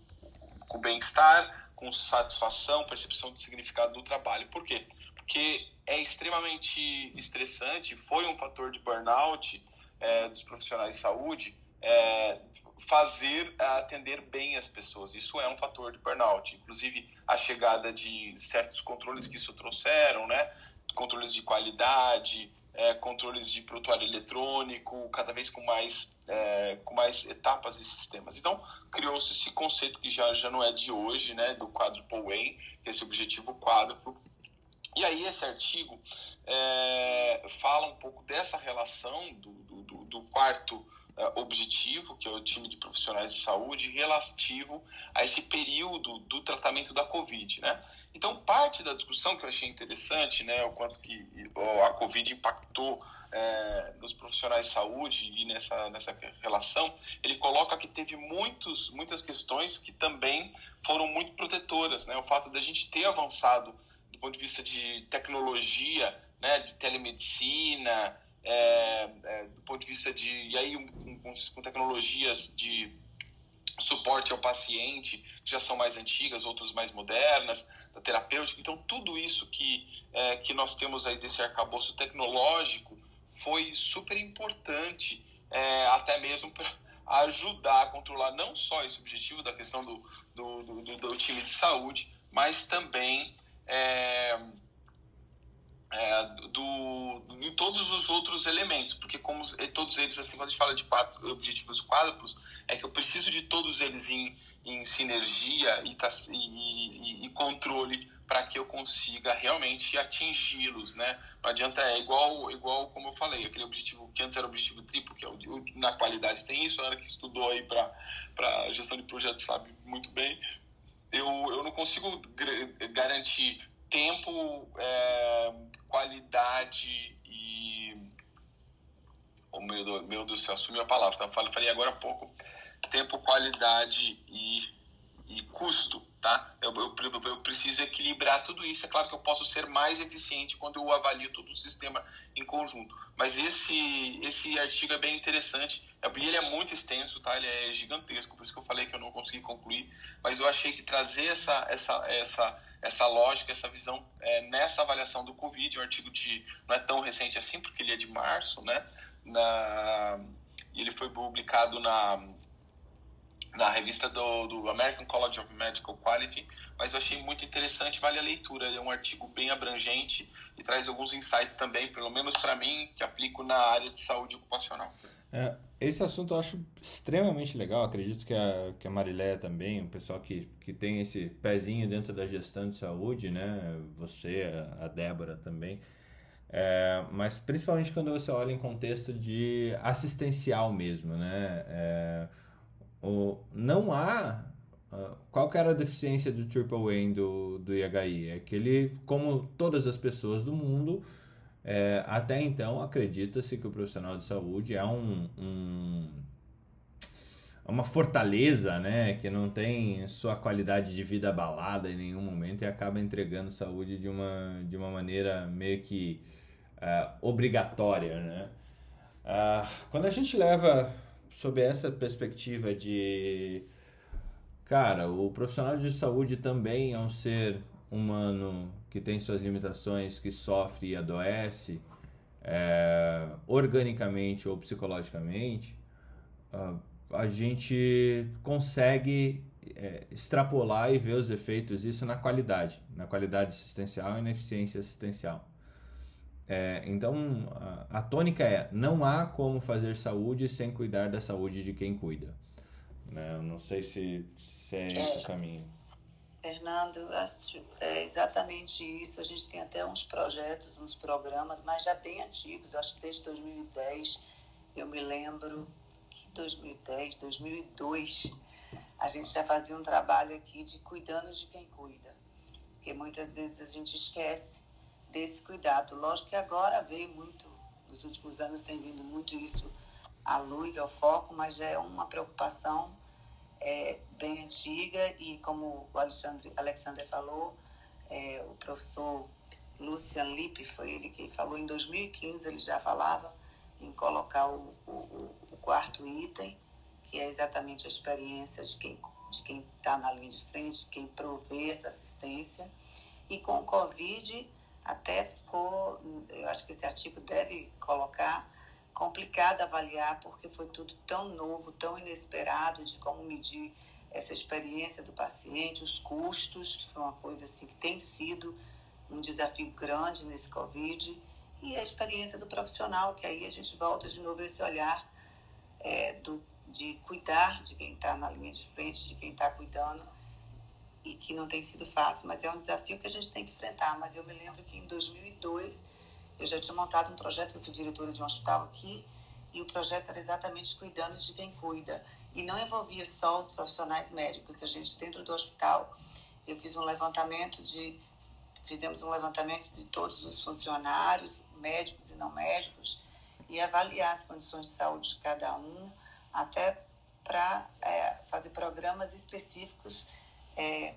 com bem-estar, com satisfação, percepção do significado do trabalho. Por quê? Porque é extremamente estressante, foi um fator de burnout é, dos profissionais de saúde é, fazer atender bem as pessoas. Isso é um fator de burnout. Inclusive, a chegada de certos controles que isso trouxeram, né? controles de qualidade, é, controles de prontuário eletrônico, cada vez com mais, é, com mais etapas e sistemas. Então, criou-se esse conceito que já, já não é de hoje, né, do quádruplo Way, é esse objetivo quádruplo. E aí, esse artigo é, fala um pouco dessa relação do, do, do quarto é, objetivo, que é o time de profissionais de saúde, relativo a esse período do tratamento da Covid, né? Então, parte da discussão que eu achei interessante, né, o quanto que a Covid impactou é, nos profissionais de saúde e nessa, nessa relação, ele coloca que teve muitos, muitas questões que também foram muito protetoras. Né? O fato da gente ter avançado do ponto de vista de tecnologia, né, de telemedicina, é, é, do ponto de vista de. E aí, com, com tecnologias de suporte ao paciente, que já são mais antigas, outras mais modernas da terapêutica. Então, tudo isso que, é, que nós temos aí desse arcabouço tecnológico foi super importante, é, até mesmo para ajudar a controlar não só esse objetivo da questão do, do, do, do time de saúde, mas também é, é, do, em todos os outros elementos, porque como todos eles, assim, quando a gente fala de quatro objetivos quádruplos, é que eu preciso de todos eles em em sinergia e, e, e controle para que eu consiga realmente atingi-los, né? Não adianta, é igual, igual como eu falei, aquele objetivo que antes era objetivo triplo, que é o, na qualidade tem isso, a Ana que estudou aí para gestão de projetos sabe muito bem. Eu, eu não consigo garantir tempo, é, qualidade e. Oh, meu, meu Deus do céu, assumiu a palavra, tá? falei agora há pouco tempo, qualidade e, e custo, tá? Eu, eu, eu, preciso equilibrar tudo isso. É claro que eu posso ser mais eficiente quando eu avalio todo o sistema em conjunto. Mas esse, esse artigo é bem interessante. Ele é muito extenso, tá? Ele é gigantesco, por isso que eu falei que eu não consegui concluir. Mas eu achei que trazer essa, essa, essa, essa lógica, essa visão é, nessa avaliação do Covid, um artigo de não é tão recente assim, porque ele é de março, né? Na, ele foi publicado na na revista do, do, American College of Medical Quality, mas eu achei muito interessante, vale a leitura. é um artigo bem abrangente e traz alguns insights também, pelo menos para mim, que aplico na área de saúde ocupacional. É, esse assunto eu acho extremamente legal, acredito que a, que a Mariléia também, o pessoal que, que tem esse pezinho dentro da gestão de saúde, né? Você, a Débora também. É, mas principalmente quando você olha em contexto de assistencial mesmo, né? É, o, não há. Uh, qual que era a deficiência do Triple A do, do IHI? É que ele, como todas as pessoas do mundo, é, até então acredita-se que o profissional de saúde é um, um uma fortaleza, né, que não tem sua qualidade de vida abalada em nenhum momento e acaba entregando saúde de uma, de uma maneira meio que uh, obrigatória, né. Uh, quando a gente leva sob essa perspectiva de cara, o profissional de saúde também é um ser humano que tem suas limitações, que sofre e adoece é, organicamente ou psicologicamente, a gente consegue é, extrapolar e ver os efeitos disso na qualidade, na qualidade assistencial e na eficiência assistencial. É, então, a, a, tônica é: não há como fazer saúde sem cuidar da saúde de quem cuida. Né? Eu não sei se, se é esse o caminho. Fernando, acho, é exatamente isso. A gente tem até uns projetos, uns programas, mas já bem antigos, acho que desde 2010. Eu me lembro que 2010, 2002, a gente já fazia um trabalho aqui de cuidando de quem cuida. Porque muitas vezes a gente esquece desse cuidado. Lógico que agora veio muito, nos últimos anos tem vindo muito isso à luz, ao foco, mas já é uma preocupação é, bem antiga e como o Alexandre, Alexandre falou, é, o professor Lucian Lippe, foi ele que falou em 2015, ele já falava em colocar o, o, o quarto item, que é exatamente a experiência de quem de quem está na linha de frente, de quem provê essa assistência. E com o Covid, até ficou, eu acho que esse artigo deve colocar, complicado avaliar, porque foi tudo tão novo, tão inesperado de como medir essa experiência do paciente, os custos, que foi uma coisa assim que tem sido um desafio grande nesse Covid, e a experiência do profissional, que aí a gente volta de novo esse olhar é, do, de cuidar de quem está na linha de frente, de quem está cuidando, e que não tem sido fácil, mas é um desafio que a gente tem que enfrentar. Mas eu me lembro que em 2002 eu já tinha montado um projeto, eu fui diretora de um hospital aqui, e o projeto era exatamente cuidando de quem cuida. E não envolvia só os profissionais médicos. A gente, dentro do hospital, eu fiz um levantamento de. Fizemos um levantamento de todos os funcionários, médicos e não médicos, e avaliar as condições de saúde de cada um, até para é, fazer programas específicos é,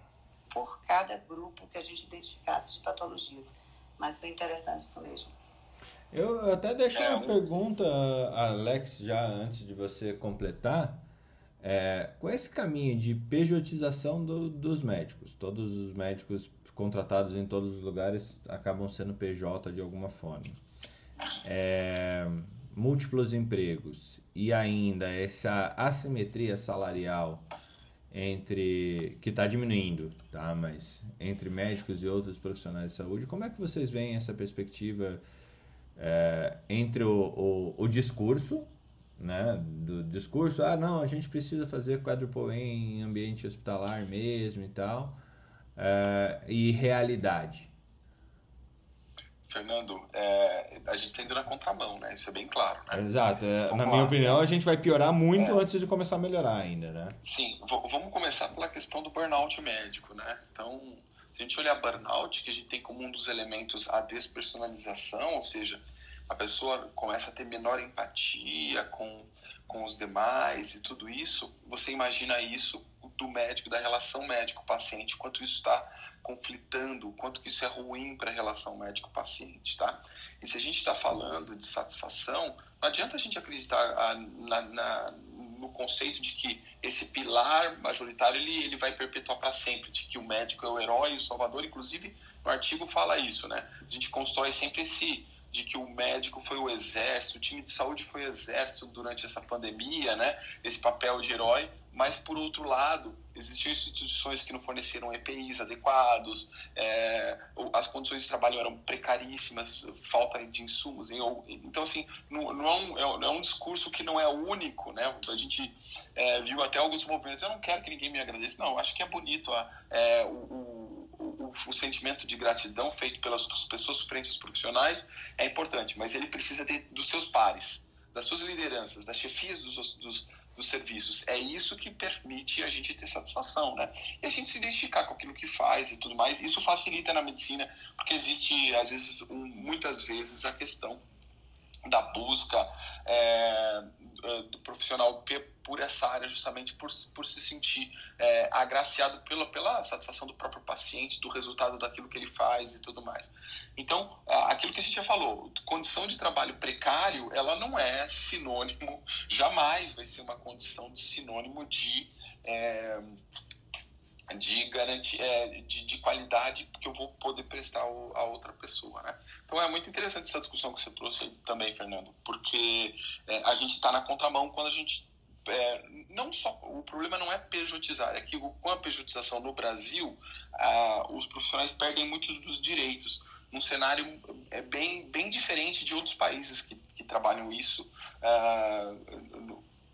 por cada grupo que a gente identificasse de patologias. Mas bem interessante isso mesmo. Eu até deixo é, uma pergunta, Alex, já antes de você completar. É, com esse caminho de pejotização do, dos médicos, todos os médicos contratados em todos os lugares acabam sendo PJ de alguma forma. É, múltiplos empregos e ainda essa assimetria salarial entre que está diminuindo, tá? Mas entre médicos e outros profissionais de saúde, como é que vocês veem essa perspectiva é, entre o, o, o, discurso, né? Do discurso, ah, não, a gente precisa fazer quadruple em ambiente hospitalar mesmo e tal, é, e realidade. Fernando, é, a gente está indo na contramão, né? Isso é bem claro, né? Exato. É, na minha opinião, a gente vai piorar muito é. antes de começar a melhorar ainda, né? Sim. vamos começar pela questão do burnout médico, né? Então, se a gente olhar burnout, que a gente tem como um dos elementos a despersonalização, ou seja, a pessoa começa a ter menor empatia com, com os demais e tudo isso, você imagina isso do médico, da relação médico-paciente, quanto isso está conflitando, o quanto que isso é ruim para a relação médico-paciente, tá? E se a gente está falando de satisfação, não adianta a gente acreditar ah, na, na, no conceito de que esse pilar majoritário ele, ele vai perpetuar para sempre, de que o médico é o herói, o salvador, inclusive no artigo fala isso, né? A gente constrói sempre esse de que o médico foi o exército, o time de saúde foi o exército durante essa pandemia, né? Esse papel de herói, mas por outro lado existiam instituições que não forneceram EPIs adequados, é, as condições de trabalho eram precaríssimas, falta de insumos. Então, assim, não, não, é, um, é, é um discurso que não é único, né? A gente é, viu até alguns movimentos, eu não quero que ninguém me agradeça. Não, acho que é bonito a, é, o, o, o, sentimento de gratidão feito pelas outras pessoas frente aos profissionais é importante, mas ele precisa ter dos seus pares, das suas lideranças, das chefias dos, dos dos serviços. É isso que permite a gente ter satisfação, né? E a gente se identificar com aquilo que faz e tudo mais. Isso facilita na medicina, porque existe, às vezes, um, muitas vezes, a questão da busca é, do profissional por essa área, justamente por, por se sentir é, agraciado pela, pela satisfação do próprio paciente, do resultado daquilo que ele faz e tudo mais. Então, aquilo que a gente já falou, condição de trabalho precário, ela não é sinônimo, jamais vai ser uma condição de sinônimo de. É, de garantia é, de, de, qualidade que eu vou poder prestar a outra pessoa, né? Então é muito interessante essa discussão que você trouxe também, Fernando, porque é, a gente está na contramão quando a gente é, não só o problema não é pejotizar, é que com a pejotização no Brasil, os profissionais perdem muitos dos direitos num cenário é bem bem diferente de outros países que, que trabalham isso.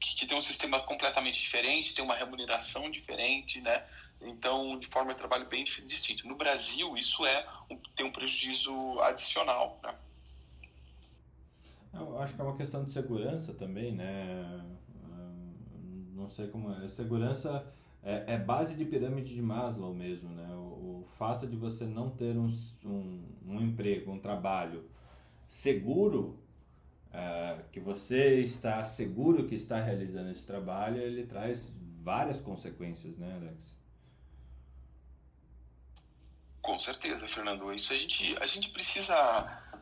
que, que tem um sistema completamente diferente, tem uma remuneração diferente, né? Então, de forma de trabalho bem distinto. No Brasil, isso é um, tem um prejuízo adicional. Né? Eu acho que é uma questão de segurança também, né? Não sei como é. Segurança é, é base de pirâmide de Maslow mesmo, né? O, o fato de você não ter um, um, um emprego, um trabalho seguro, é, que você está seguro que está realizando esse trabalho, ele traz várias consequências, né, Alex? Com certeza, Fernando. Isso a gente, a gente precisa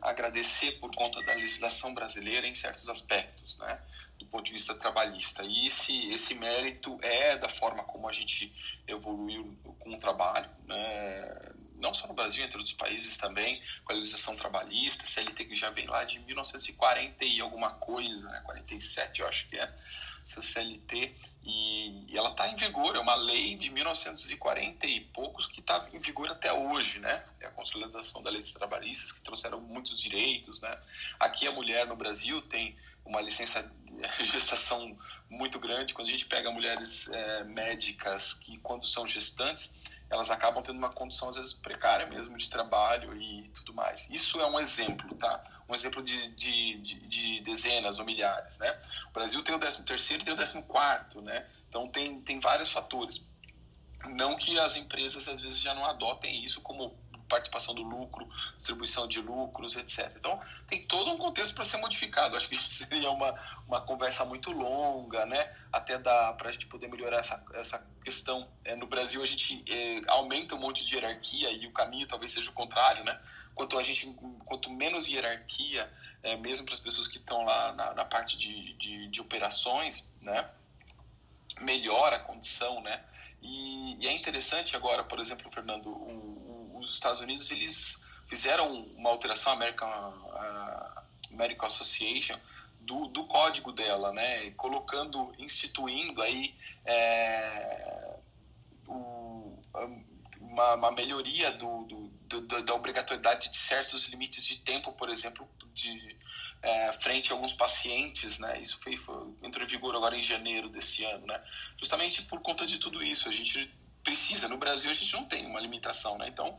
agradecer por conta da legislação brasileira em certos aspectos, né? do ponto de vista trabalhista. E esse, esse mérito é da forma como a gente evoluiu com o trabalho, né? não só no Brasil, entre outros países também, com a legislação trabalhista, CLT que já vem lá de 1940 e alguma coisa, né? 47 eu acho que é, essa CLT, e, e ela está em vigor, é uma lei de 1940 e poucos que está em vigor até hoje, né? É a consolidação das leis trabalhistas que trouxeram muitos direitos, né? Aqui a mulher no Brasil tem uma licença de *laughs* gestação muito grande. Quando a gente pega mulheres é, médicas que, quando são gestantes, elas acabam tendo uma condição às vezes precária mesmo de trabalho e tudo mais. Isso é um exemplo, tá? Um exemplo de, de, de, de dezenas ou milhares, né? O Brasil tem o 13 terceiro e tem o 14 quarto, né? Então tem, tem vários fatores. Não que as empresas às vezes já não adotem isso como participação do lucro, distribuição de lucros, etc. Então, tem todo um contexto para ser modificado. Acho que *laughs* seria uma, uma conversa muito longa, né? Até para a gente poder melhorar essa, essa questão. É, no Brasil, a gente é, aumenta um monte de hierarquia e o caminho talvez seja o contrário, né? Quanto, a gente, quanto menos hierarquia, é, mesmo para as pessoas que estão lá na, na parte de, de, de operações, né? Melhora a condição, né? E, e, é interessante agora, por exemplo, Fernando, o, os Estados Unidos eles fizeram uma alteração American, American Association do, do código dela, né, colocando, instituindo aí é, o, uma, uma, melhoria do, do, do, da obrigatoriedade de certos limites de tempo, por exemplo, de é, frente a alguns pacientes, né? Isso foi, foi, entrou em vigor agora em janeiro desse ano, né? Justamente por conta de tudo isso, a gente precisa. No Brasil a gente não tem uma limitação, né? Então,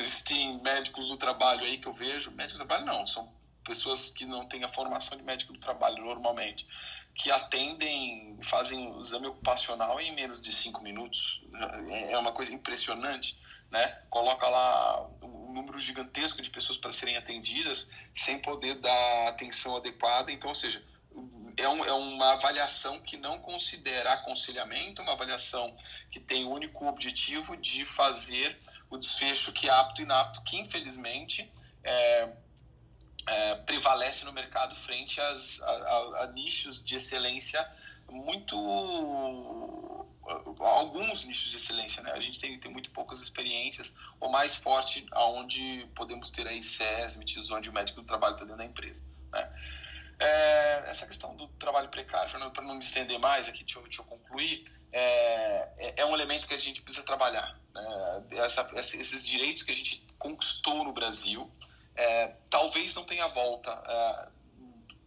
existem médicos do trabalho aí que eu vejo, médicos do trabalho não, são pessoas que não têm a formação de médico do trabalho normalmente, que atendem, fazem o exame ocupacional em menos de cinco minutos. É, é uma coisa impressionante, né? Coloca lá um número gigantesco de pessoas para serem atendidas sem poder dar atenção adequada. Então, ou seja, é, um, é, uma avaliação que não considera aconselhamento, uma avaliação que tem o único objetivo de fazer o desfecho que é apto e inapto, que infelizmente é, é, prevalece no mercado frente às, a, a, a, nichos de excelência muito alguns nichos de excelência, né? A gente tem, tem muito poucas experiências, o mais forte aonde podemos ter aí CESMITs, onde o médico do trabalho está dentro da empresa, né? É, essa questão do trabalho precário, para não me estender mais aqui, deixa eu, deixa eu concluir, é, é, é, um elemento que a gente precisa trabalhar. Né? Essa, esses direitos que a gente conquistou no Brasil, é, talvez não tenha volta. É,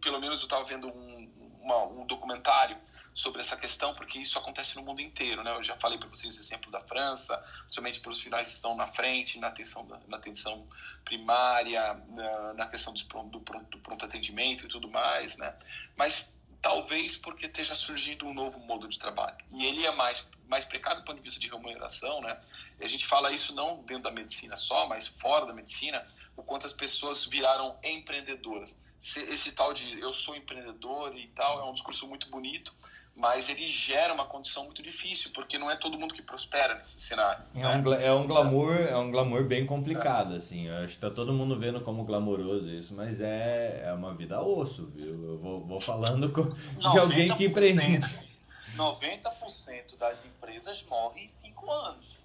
pelo menos eu estava vendo um, uma, um documentário sobre essa questão, porque isso acontece no mundo inteiro, né? Eu já falei para vocês o exemplo da França, principalmente pelos finais que estão na frente, na atenção, na atenção primária, na, na questão do pronto, do, do pronto atendimento e tudo mais, né? Mas talvez porque esteja surgindo um novo modo de trabalho. E ele é mais, mais precário do ponto de vista de remuneração, né? E a gente fala isso não dentro da medicina só, mas fora da medicina, o quanto as pessoas viraram empreendedoras. Esse tal de eu sou empreendedor e tal é um discurso muito bonito, mas ele gera uma condição muito difícil, porque não é todo mundo que prospera nesse cenário. É, né? um, é um glamour, é um glamour bem complicado, é. assim. Eu acho que tá todo mundo vendo como glamouroso isso, mas é, é uma vida osso, viu? Eu vou, vou falando com, de alguém que empreende. 90% das empresas morrem em 5 anos.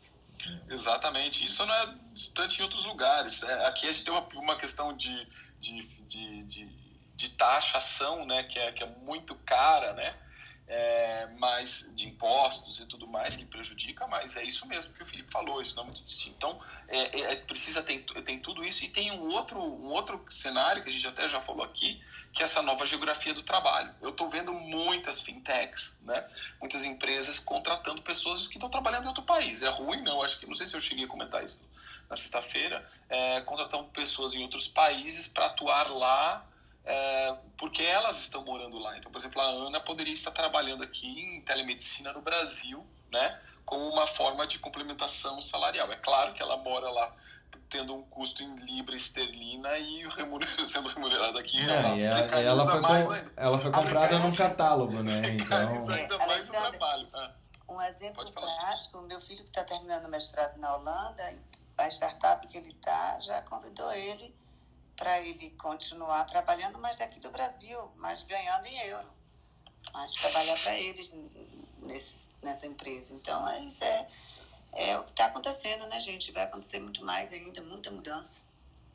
Exatamente. Isso não é distante em outros lugares. É, aqui a gente tem uma, uma questão de, de, de, de, de taxação, né, que é, que é muito cara, né? É, mais de impostos e tudo mais que prejudica, mas é isso mesmo que o Felipe falou, isso não é muito distinto. Então, é, é, precisa tem, tem tudo isso e tem um outro, um outro cenário que a gente até já falou aqui, que é essa nova geografia do trabalho. Eu estou vendo muitas fintechs, né, muitas empresas contratando pessoas que estão trabalhando em outro país. É ruim, não? Acho que não sei se eu cheguei a comentar isso na sexta-feira, é, contratando pessoas em outros países para atuar lá é, porque elas estão morando lá. Então, por exemplo, a Ana poderia estar trabalhando aqui em telemedicina no Brasil, né, como uma forma de complementação salarial. É claro que ela mora lá tendo um custo em libra esterlina e *laughs* sendo remunerada aqui. É, ela, e ela, ela, foi, com, ela foi comprada num catálogo, né? Então... ainda mais o trabalho. Ah. Um exemplo prático, meu filho que está terminando o mestrado na Holanda, a startup que ele está já convidou ele para ele continuar trabalhando, mas daqui do Brasil, mas ganhando em euro. Mas trabalhar para eles nesse, nessa empresa. Então, é, isso é, é o que está acontecendo, né, gente? Vai acontecer muito mais ainda, muita mudança.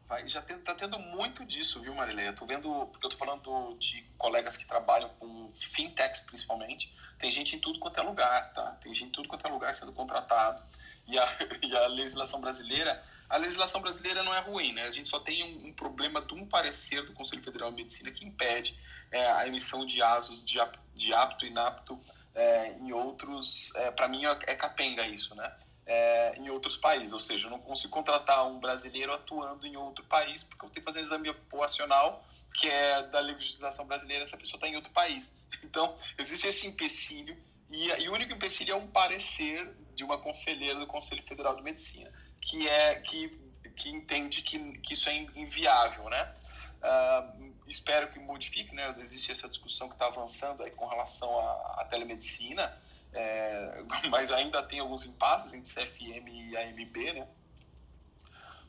Vai, já está tendo muito disso, viu, Marileia? Eu tô vendo, porque eu tô falando de colegas que trabalham com fintechs, principalmente. Tem gente em tudo quanto é lugar, tá? Tem gente em tudo quanto é lugar sendo contratado. E a, *laughs* e a legislação brasileira a legislação brasileira não é ruim, né? A gente só tem um, um problema de um parecer do Conselho Federal de Medicina que impede é, a emissão de ASOS de, de apto e inapto é, em outros. É, Para mim é, é capenga isso, né? É, em outros países, ou seja, eu não consigo contratar um brasileiro atuando em outro país porque eu tenho que fazer um exame populacional que é da legislação brasileira se a pessoa está em outro país. Então, existe esse empecilho e, e, o único empecilho é um parecer de uma conselheira do Conselho Federal de Medicina que é que, que entende que, que isso é inviável, né? Uh, espero que modifique, né? Existe essa discussão que está avançando aí com relação à, à telemedicina, é, *laughs* mas ainda tem alguns impasses entre CFM e AMB, né?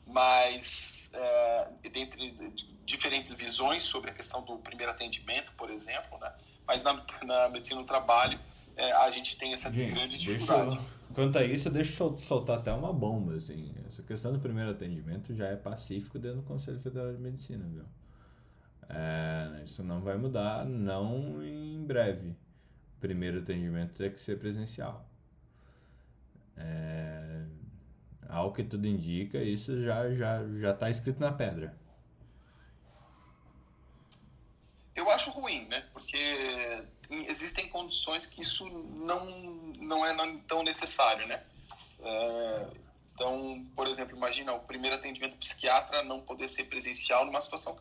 Mas é, dentre diferentes visões sobre a questão do primeiro atendimento, por exemplo, né? Mas na, na medicina do trabalho é, a gente tem essa gente, grande dificuldade. Quanto a isso, eu deixo soltar até uma bomba, assim. Essa questão do primeiro atendimento já é pacífico dentro do Conselho Federal de Medicina, viu? É, isso não vai mudar, não em breve. O primeiro atendimento tem que ser presencial. É, ao que tudo indica, isso já já já está escrito na pedra. Eu acho ruim, né? Porque existem condições que isso não, não é tão necessário, né? É, então, por exemplo, imagina o primeiro atendimento psiquiatra não poder ser presencial numa situação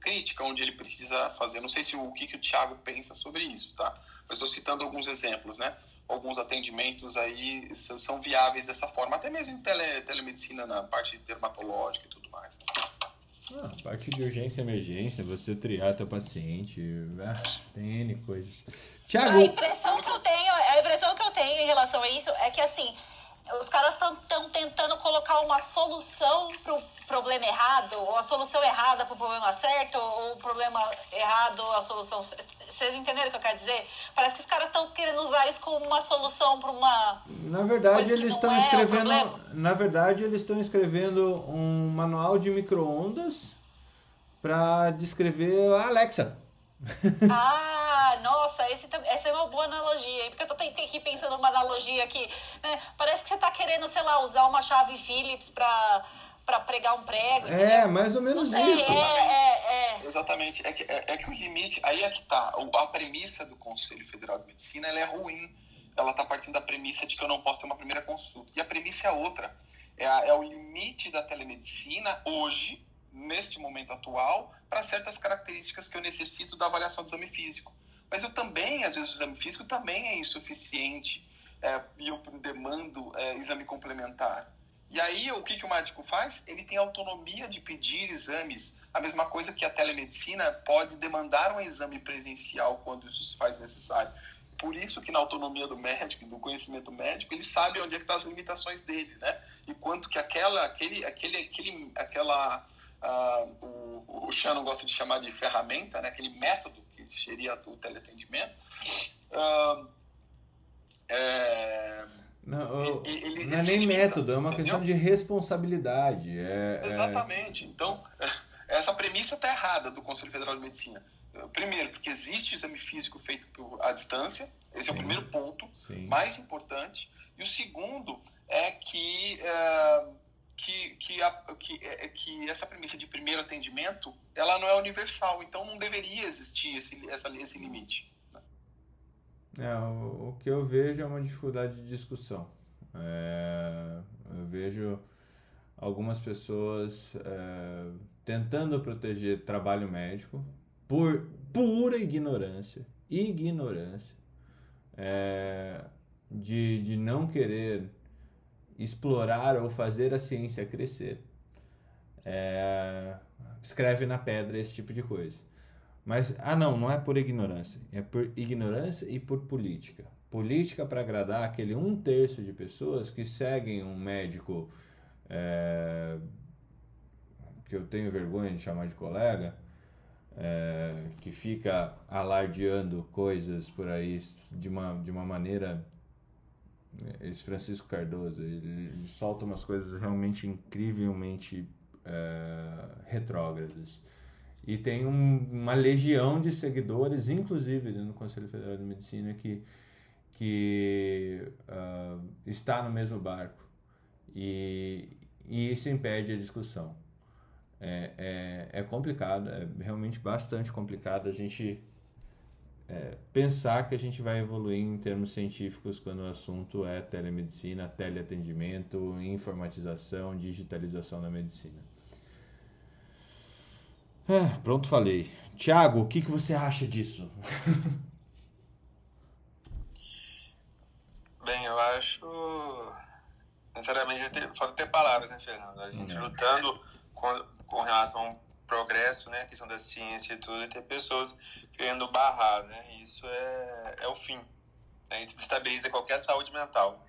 crítica, onde ele precisa fazer. Não sei se o, o que, que o Thiago pensa sobre isso, tá? Mas estou citando alguns exemplos, né? Alguns atendimentos aí são viáveis dessa forma, até mesmo em tele, telemedicina na parte dermatológica e tudo mais. Né? Ah, parte de urgência emergência, você triar teu paciente, ah, tem N coisas. Tiago... A impressão que eu tenho, a impressão que eu tenho em relação a isso é que assim, os caras estão tentando colocar uma solução para o problema errado, ou a solução errada para o problema certo, ou o problema errado, a solução. Vocês entenderam o que eu quero dizer? Parece que os caras estão querendo usar isso como uma solução para uma. Na verdade, eles estão é escrevendo. Na verdade, eles estão escrevendo um manual de micro-ondas para descrever a Alexa. *laughs* Ah, nossa, esse, essa é uma boa analogia, porque eu tô aqui pensando numa analogia aqui, né? Parece que você tá querendo, sei lá, usar uma chave Phillips para para pregar um prego. É, entendeu? mais ou menos sei, isso. É, é, é. Exatamente. É que, é, é, que o limite, aí é que tá. A premissa do Conselho Federal de Medicina ela é ruim. Ela tá partindo da premissa de que eu não posso ter uma primeira consulta. E a premissa é outra. É, a, é o limite da telemedicina hoje neste momento atual, para certas características que eu necessito da avaliação do exame físico. Mas eu também, às vezes, o exame físico também é insuficiente é, e eu demando é, exame complementar. E aí, o que, que o médico faz? Ele tem autonomia de pedir exames. A mesma coisa que a telemedicina pode demandar um exame presencial quando isso se faz necessário. Por isso que na autonomia do médico, do conhecimento médico, ele sabe onde é que estão tá as limitações dele, né? E quanto que aquela, aquele, aquele, aquele, aquela Uh, o, o Shannon gosta de chamar de ferramenta, né, aquele método que seria o teleatendimento. Uh, é, não, ele, não é nem método, é uma entendeu? questão de responsabilidade. É, é Exatamente. É... Então, *laughs* essa premissa está errada do Conselho Federal de Medicina. Primeiro, porque existe exame físico feito à distância, esse Sim. é o primeiro ponto, Sim. mais importante. E o segundo é que. Uh, que, que, a, que, é, é, que essa premissa de primeiro atendimento ela não é universal, então não deveria existir esse, essa, esse limite. Né? É, o, o, que eu vejo é uma dificuldade de discussão. É, eu vejo algumas pessoas é, tentando proteger trabalho médico por pura ignorância, ignorância, é, de, de não querer explorar ou fazer a ciência crescer, é, escreve na pedra esse tipo de coisa. Mas, ah não, não é por ignorância, é por ignorância e por política. Política para agradar aquele um terço de pessoas que seguem um médico é, que eu tenho vergonha de chamar de colega, é, que fica alardeando coisas por aí de uma, de uma maneira. Esse Francisco Cardoso, ele, solta umas coisas realmente incrivelmente é, retrógradas. E tem um, uma legião de seguidores, inclusive do Conselho Federal de Medicina, que, que uh, está no mesmo barco. E, e isso impede a discussão. É, é, é complicado, é realmente bastante complicado a gente é, pensar que a gente vai evoluir em termos científicos quando o assunto é telemedicina, teleatendimento, informatização, digitalização da medicina. É, pronto, falei. Tiago, o que, que você acha disso? *laughs* Bem, eu acho. Sinceramente, falta ter palavras, né, Fernando? A gente lutando com, com relação progresso, né, a questão da ciência e tudo, e ter pessoas querendo barrar, né? Isso é, é o fim. Né? Isso destabiliza qualquer saúde mental.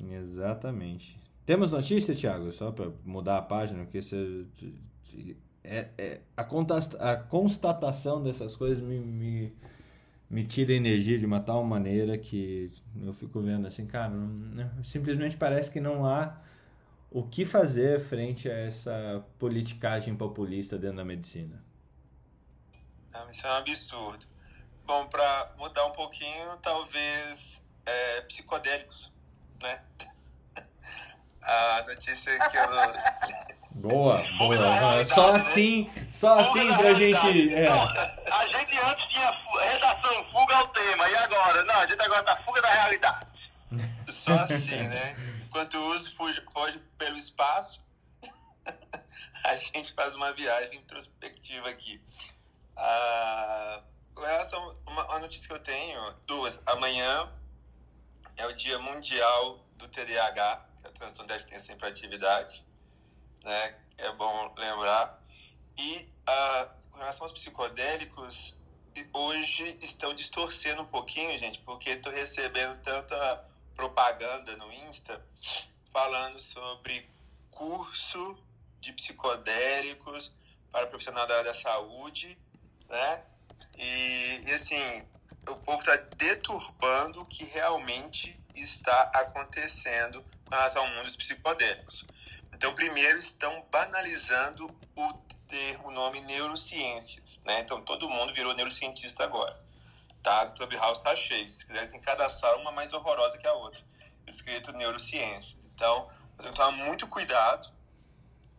Exatamente. Temos notícias, Thiago? Só para mudar a página, porque você é, é, a, a constatação dessas coisas me, me, me tira energia de uma tal maneira que eu fico vendo assim, cara, simplesmente parece que não há o que fazer frente a essa politicagem populista dentro da medicina. Isso é um absurdo. Bom, para mudar um pouquinho, talvez é, psicodélicos, né? *laughs* A notícia que eu *laughs* Boa, boa. Só né? assim, só assim pra gente. É. a gente antes tinha redação fuga ao tema, e agora? Não, a gente agora tá fuga da realidade. *laughs* Só assim, né? Enquanto o uso foge, pelo espaço, *laughs* a gente faz uma viagem introspectiva aqui. Ah, com relação a uma, uma notícia que eu tenho, duas. Amanhã é o Dia Mundial do TDAH, que é o transtorno de atenção sempre atividade né? É bom lembrar. E ah, com relação aos psicodélicos, hoje estão distorcendo um pouquinho, gente, porque estou recebendo tanta propaganda no Insta falando sobre curso de psicodélicos para profissional da área da saúde, né? E, e assim, o povo está deturbando o que realmente está acontecendo com relação ao mundo dos psicodélicos. Então, primeiro, estão banalizando o termo, o nome neurociências, né? Então, todo mundo virou neurocientista agora. Tá? Clubhouse tá cheio. Se quiser, tem cada sala uma mais horrorosa que a outra. Escrito neurociências. Então, você tem que tomar muito cuidado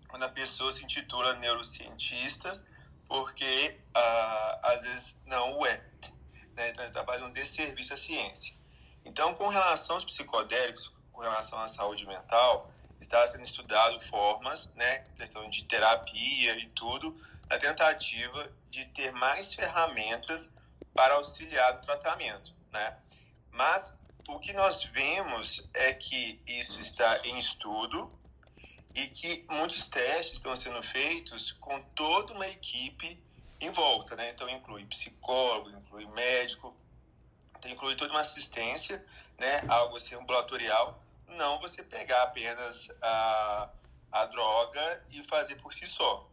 quando a pessoa se intitula neurocientista, porque ah, às vezes não o é. Né? Então, está fazendo um desserviço à ciência. Então, com relação aos psicodélicos, com relação à saúde mental, está sendo estudado formas, né, questão de terapia e tudo, na tentativa de ter mais ferramentas para auxiliar no tratamento, né? Mas o que nós vemos é que isso está em estudo e que muitos testes estão sendo feitos com toda uma equipe em volta, né? Então inclui psicólogo, inclui médico, então inclui toda uma assistência, né? Algo assim ambulatorial não você pegar apenas a, a droga e fazer por si só,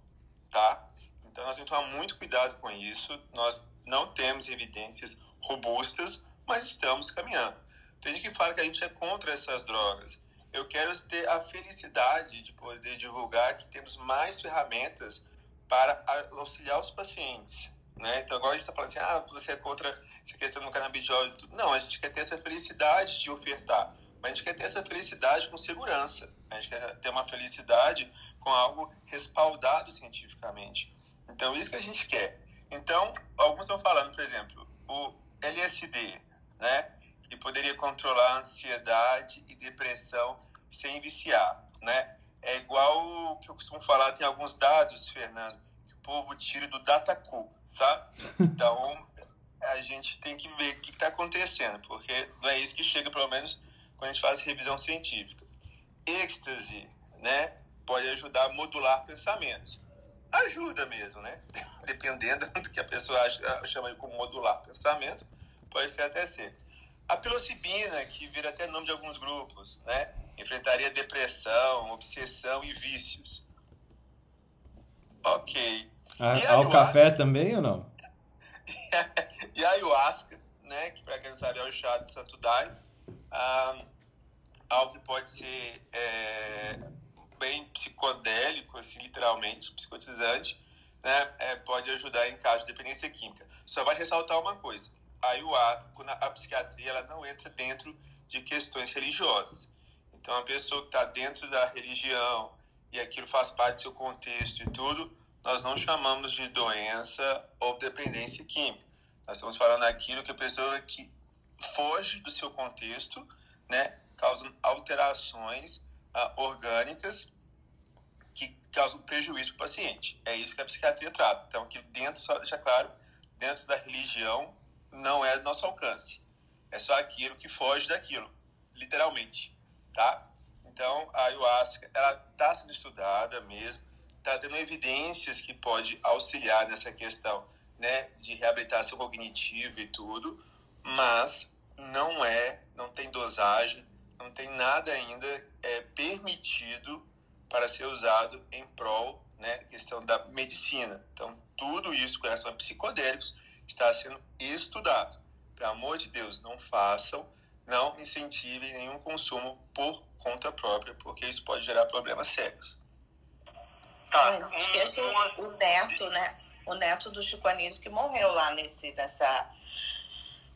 tá? Então nós temos que tomar muito cuidado com isso. Nós não temos evidências robustas, mas estamos caminhando. Tem gente que fala que a gente é contra essas drogas. Eu quero ter a felicidade de poder divulgar que temos mais ferramentas para auxiliar os pacientes. Né? Então, agora a gente está falando assim, ah, você é contra essa questão do canabidiol. Não, a gente quer ter essa felicidade de ofertar. Mas a gente quer ter essa felicidade com segurança. A gente quer ter uma felicidade com algo respaldado cientificamente. Então, isso que a gente quer. Então, alguns estão falando, por exemplo, o LSD, né? Que poderia controlar a ansiedade e depressão sem viciar, né? É igual o que eu costumo falar, tem alguns dados, Fernando, que o povo tira do Dataku, sabe? Então, *laughs* a gente tem que ver o que está acontecendo, porque não é isso que chega, pelo menos, quando a gente faz revisão científica. Êxtase, né, pode ajudar a modular pensamentos. Ajuda mesmo, né? *laughs* Dependendo do que a pessoa acha, chama como modular pensamento, pode ser até ser. A psilocibina, que vira até nome de alguns grupos, né? Enfrentaria depressão, obsessão e vícios. Ok. A, E ao ayahuasca? café também ou não? *laughs* e a ayahuasca, né, que para quem não sabe é o chá de Santo Daime, ah, algo que pode ser é, bem psicodélico, assim, literalmente, psicotizante, né, é, pode ajudar em caso de dependência química. Só vai ressaltar uma coisa, a quando a, psiquiatria ela não entra dentro de questões religiosas. Então, a pessoa que está dentro da religião e aquilo faz parte do seu contexto e tudo, nós não chamamos de doença ou dependência química. Nós estamos falando daquilo que a pessoa que foge do seu contexto, né, causam alterações ah, orgânicas que causam prejuízo para o paciente. É isso que a psiquiatria trata. Então, que dentro, só deixar claro, dentro da religião não é do nosso alcance. É só aquilo que foge daquilo, literalmente, tá? Então, a ayahuasca, ela está sendo estudada mesmo, está tendo evidências que pode auxiliar nessa questão, né, de reabilitação cognitiva e tudo, mas não é, não tem dosagem, não tem nada ainda é, permitido para ser usado em prol, né, questão da medicina. Então, tudo isso com relação a psicodélicos está sendo estudado. Pelo amor de Deus, não façam, não incentivem nenhum consumo por conta própria, porque isso pode gerar problemas sérios. Tá, não esquece o, o neto, né? O neto do Chico Anísio que morreu lá nesse, nessa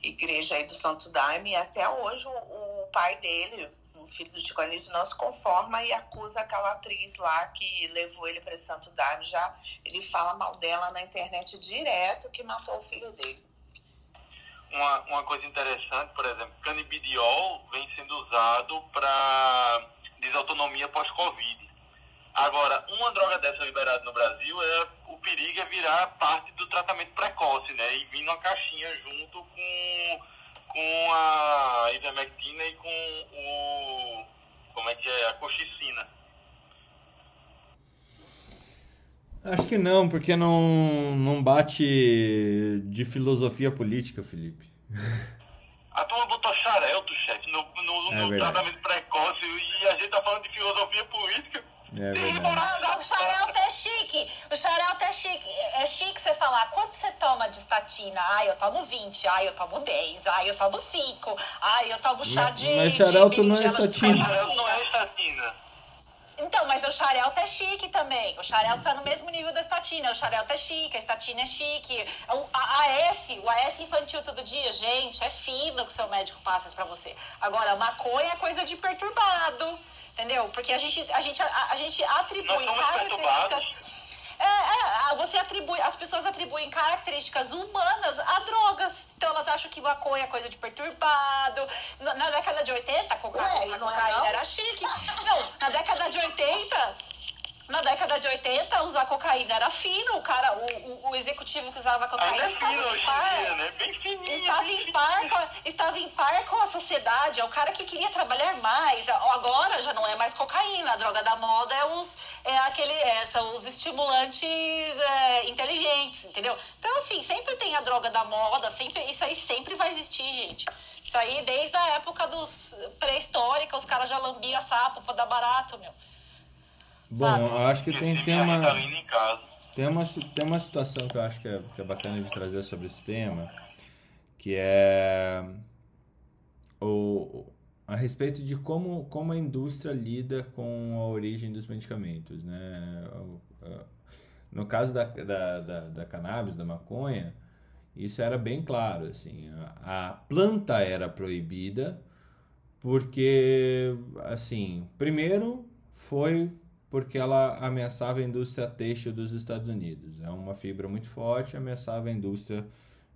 igreja aí do Santo Daime. E até hoje o, o pai dele, o filho do Chico Anísio, não se conforma e acusa aquela atriz lá que levou ele para Santo Daime. Já ele fala mal dela na internet direto que matou o filho dele. uma, uma coisa interessante, por exemplo, canibidiol vem sendo usado para desautonomia pós-Covid. Agora, uma droga dessa liberada no Brasil, é, o perigo é virar parte do tratamento precoce, né? E vir numa caixinha junto com, com a ivermectina e com o... como é que é? A coxicina. Acho que não, porque não, não bate de filosofia política, Felipe. A turma botou xarelto, chefe, no, no, É no verdade. tratamento precoce e a gente tá falando de filosofia política. É o xarelto é chique. O xarelto é chique. É chique você falar quanto você toma de estatina. Ai, eu tomo 20. Ai, eu tomo 10. Ai, eu tomo 5. Ai, eu tomo chá de. mas xarelto não é estatina. Xarelto não é estatina. Então, mas o xarelto é chique também. O xarelto tá no mesmo nível da estatina. O xarelto é chique, a estatina é chique. O a AS, o AS infantil todo dia, gente, é fino que o seu médico passa isso pra você. Agora, maconha é coisa de perturbado, entendeu? Porque a gente, a gente, a, a gente atribui características... É, é, você atribui, as pessoas atribuem características humanas a drogas. Então elas acham que maconha é coisa de perturbado. Na, na década de 80, coca, Ué, e a não é cocaína era chique. Não, na década de 80, na década de 80, usar cocaína era fino. O cara, o, o, o executivo que usava Ainda cocaína é estava fino em hoje em par. dia, né? Bem fininho. Estava bem em, par fininho. com a, estava em par com a sociedade, é o cara que queria trabalhar mais. Agora já não é mais cocaína, a droga da moda é os, é aquele, é, são os estimulantes é, inteligentes, entendeu? Então, assim, sempre tem a droga da moda, sempre, isso aí sempre vai existir, gente. Isso aí, desde a época dos pré-histórica, os caras já lambiam sapo pra dar barato, meu. Bom, eu acho que tem, Esqueci tem uma. Tem uma, tem uma situação que eu acho que é, que é bacana de trazer sobre esse tema, que é o, a respeito de como, como a indústria lida com a origem dos medicamentos, né? No caso da, da, da, da cannabis, da maconha, isso era bem claro, assim, a, a planta era proibida porque, assim, primeiro foi porque ela ameaçava a indústria têxtil dos Estados Unidos. É uma fibra muito forte, ameaçava a indústria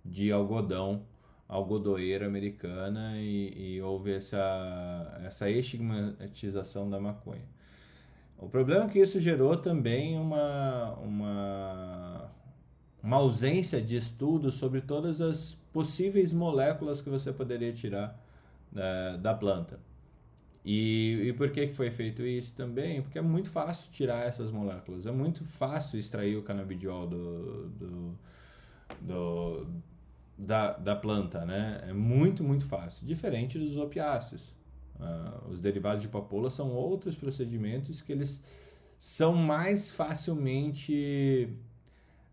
de algodão, algodoeira americana e, e houve essa, essa estigmatização da maconha. O problema é que isso gerou também uma, uma, uma ausência de estudo sobre todas as possíveis moléculas que você poderia tirar da, da planta. E, e por que, que foi feito isso também? Porque é muito fácil tirar essas moléculas, é muito fácil extrair o canabidiol do, do, do- da, da planta, né? É muito, muito fácil. Diferente dos opiáceos. Uh, os derivados de papoula são outros procedimentos que eles são mais facilmente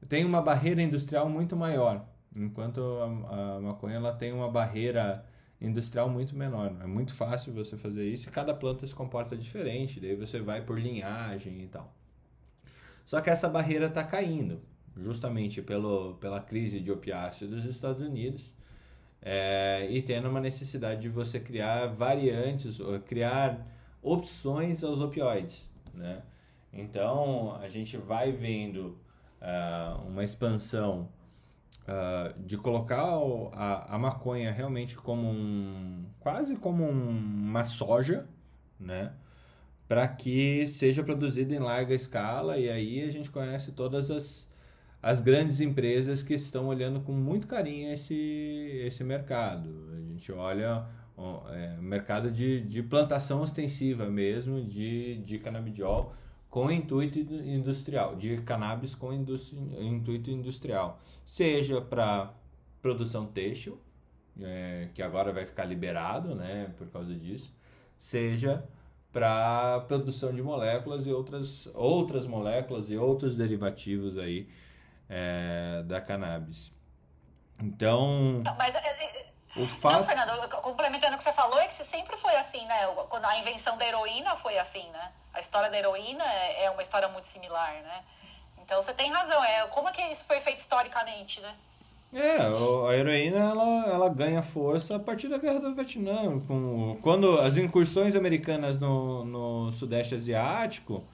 tem uma barreira industrial muito maior, enquanto a, a maconha ela tem uma barreira industrial muito menor. É muito fácil você fazer isso e cada planta se comporta diferente, daí você vai por linhagem e tal. Só que essa barreira está caindo, justamente pelo, pela crise de opiáceo dos Estados Unidos é, e tendo uma necessidade de você criar variantes, criar opções aos opioides, né? Então a gente vai vendo uh, uma expansão uh, de colocar a, a maconha realmente como um quase como um, uma soja, né? Para que seja produzida em larga escala e aí a gente conhece todas as as grandes empresas que estão olhando com muito carinho esse, esse mercado. A gente olha o é, mercado de, de plantação ostensiva mesmo, de, de canabidiol com intuito industrial, de cannabis com industri, intuito industrial, seja para produção têxtil, é, que agora vai ficar liberado né, por causa disso, seja para produção de moléculas e outras, outras moléculas e outros derivativos aí é, da cannabis. Então. Mas é, é, o fato... Não, Fernando, complementando o que você falou, é que sempre foi assim, né? Quando a invenção da heroína foi assim, né? A história da heroína é, é uma história muito similar, né? Então você tem razão, é como é que isso foi feito historicamente, né? É, a heroína ela, ela ganha força a partir da Guerra do Vietnã. Com, quando as incursões americanas no, no Sudeste Asiático,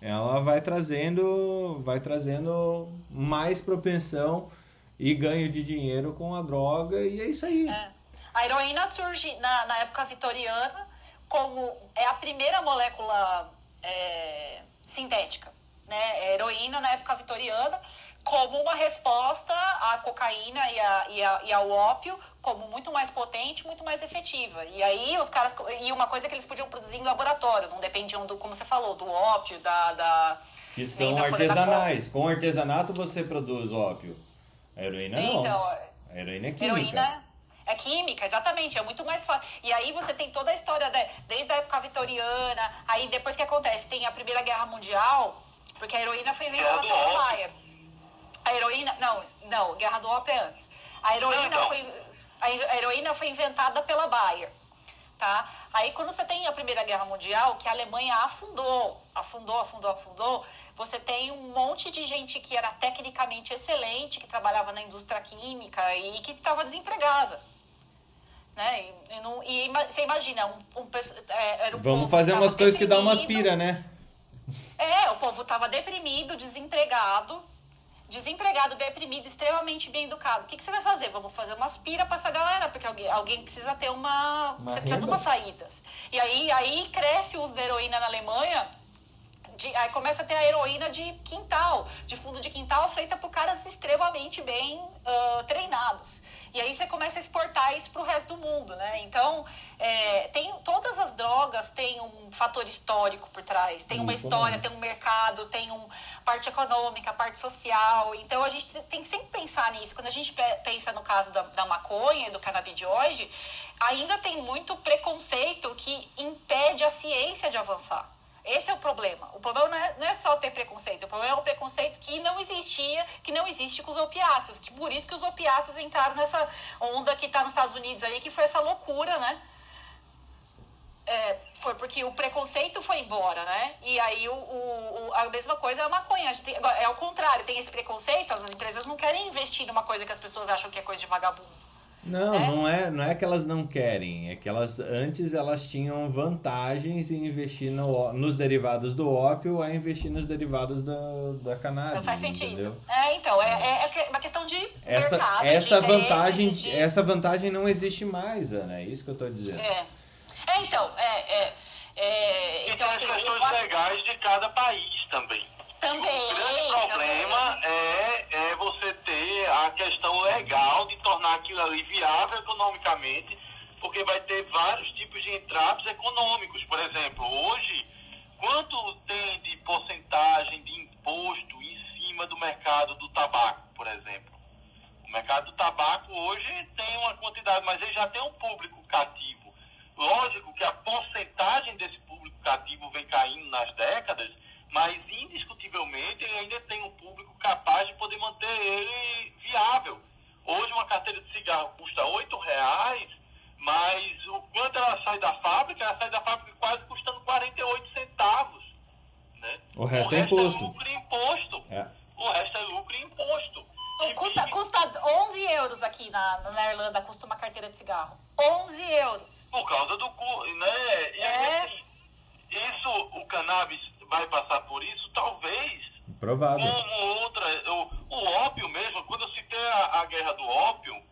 ela vai trazendo, vai trazendo mais propensão e ganho de dinheiro com a droga, e é isso aí. É. A heroína surge na, na época vitoriana como é a primeira molécula é, sintética. Né? A heroína na época vitoriana como uma resposta à cocaína e, a, e, a, e ao ópio como muito mais potente, muito mais efetiva. E aí os caras e uma coisa que eles podiam produzir em laboratório, não dependiam do como você falou, do ópio, da, da que são artesanais. Com artesanato você produz ópio. A heroína não. Então, a heroína é química. Heroína é química, exatamente, é muito mais fácil. E aí você tem toda a história de, desde a época vitoriana, aí depois que acontece, tem a Primeira Guerra Mundial, porque a heroína foi inventada pela Bayer. A heroína, não, não, Guerra do Ópio é antes. A heroína, não, foi, a heroína foi inventada pela Bayer, tá? Aí quando você tem a Primeira Guerra Mundial, que a Alemanha afundou, afundou, afundou, afundou, você tem um monte de gente que era tecnicamente excelente, que trabalhava na indústria química e que estava desempregada. Né? E, e, não, e você imagina, um, um, é, um Vamos fazer umas coisas que dão umas pira, né? É, o povo estava deprimido, desempregado, desempregado, deprimido, extremamente bem educado. O que, que você vai fazer? Vamos fazer umas pira para essa galera, porque alguém, alguém precisa ter uma. uma você precisa de umas saídas. E aí, aí cresce o uso da heroína na Alemanha. De, aí começa a ter a heroína de quintal, de fundo de quintal, feita por caras extremamente bem uh, treinados. E aí você começa a exportar isso para o resto do mundo, né? Então, é, tem, todas as drogas têm um fator histórico por trás. Tem uma história, tem um mercado, tem uma parte econômica, parte social. Então, a gente tem que sempre pensar nisso. Quando a gente pensa no caso da, da maconha e do cannabinoide, ainda tem muito preconceito que impede a ciência de avançar. Esse é o problema. O problema não é, não é, só ter preconceito, o problema é o preconceito que não existia, que não existe com os opiáceos. Que por isso que os opiáceos entraram nessa onda que está nos Estados Unidos aí, que foi essa loucura, né? É, foi porque o preconceito foi embora, né? E aí o, o, a mesma coisa é a maconha. É o contrário, tem esse preconceito, as empresas não querem investir numa coisa que as pessoas acham que é coisa de vagabundo. Não, é? não é, não é que elas não querem, é que elas antes elas tinham vantagens em investir no, nos derivados do ópio a investir nos derivados da, da cannabis. Não faz sentido. Entendeu? É, então, é, é, é uma questão de essa, mercado, essa de vantagem, de... essa vantagem não existe mais, Ana, é isso que eu estou dizendo. É. é, então, é, é, é então, e tem as questões legais de cada país também. Também. O grande problema é, é você ter a questão legal de tornar aquilo ali viável economicamente, porque vai ter vários tipos de entraves econômicos. Por exemplo, hoje, quanto tem de porcentagem de imposto em cima do mercado do tabaco, por exemplo? O mercado do tabaco hoje tem uma quantidade, mas ele já tem um público cativo. Lógico que a lucrativo vem caindo nas décadas, mas indiscutivelmente ele ainda tem um público capaz de poder manter ele viável. Hoje uma carteira de cigarro custa R$ reais, mas o quanto ela sai da fábrica, ela sai da fábrica quase custando 48 centavos. Né? O resto, o é resto é imposto. É lucro e imposto. É. O resto é lucro e imposto. Então, custa, custa 11 euros aqui na, na Irlanda, custa uma carteira de cigarro. 11 euros. Por causa do... Né? E é. assim, isso, o cannabis vai passar por isso? Talvez. Provável. Como. O, o ópio mesmo, quando eu citei a, a guerra do ópio,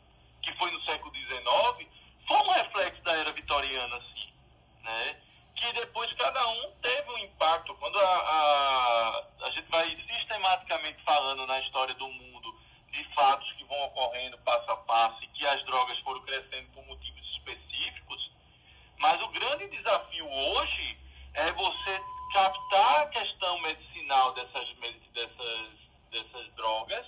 que foi no século XIX, foi um reflexo da era vitoriana, assim, né? Que depois cada um teve um impacto. Quando a, a, a gente vai sistematicamente falando na história do mundo de fatos que vão ocorrendo passo a passo e que as drogas foram crescendo por motivos específicos, mas o grande desafio hoje é você captar a questão medicinal dessas, dessas, dessas drogas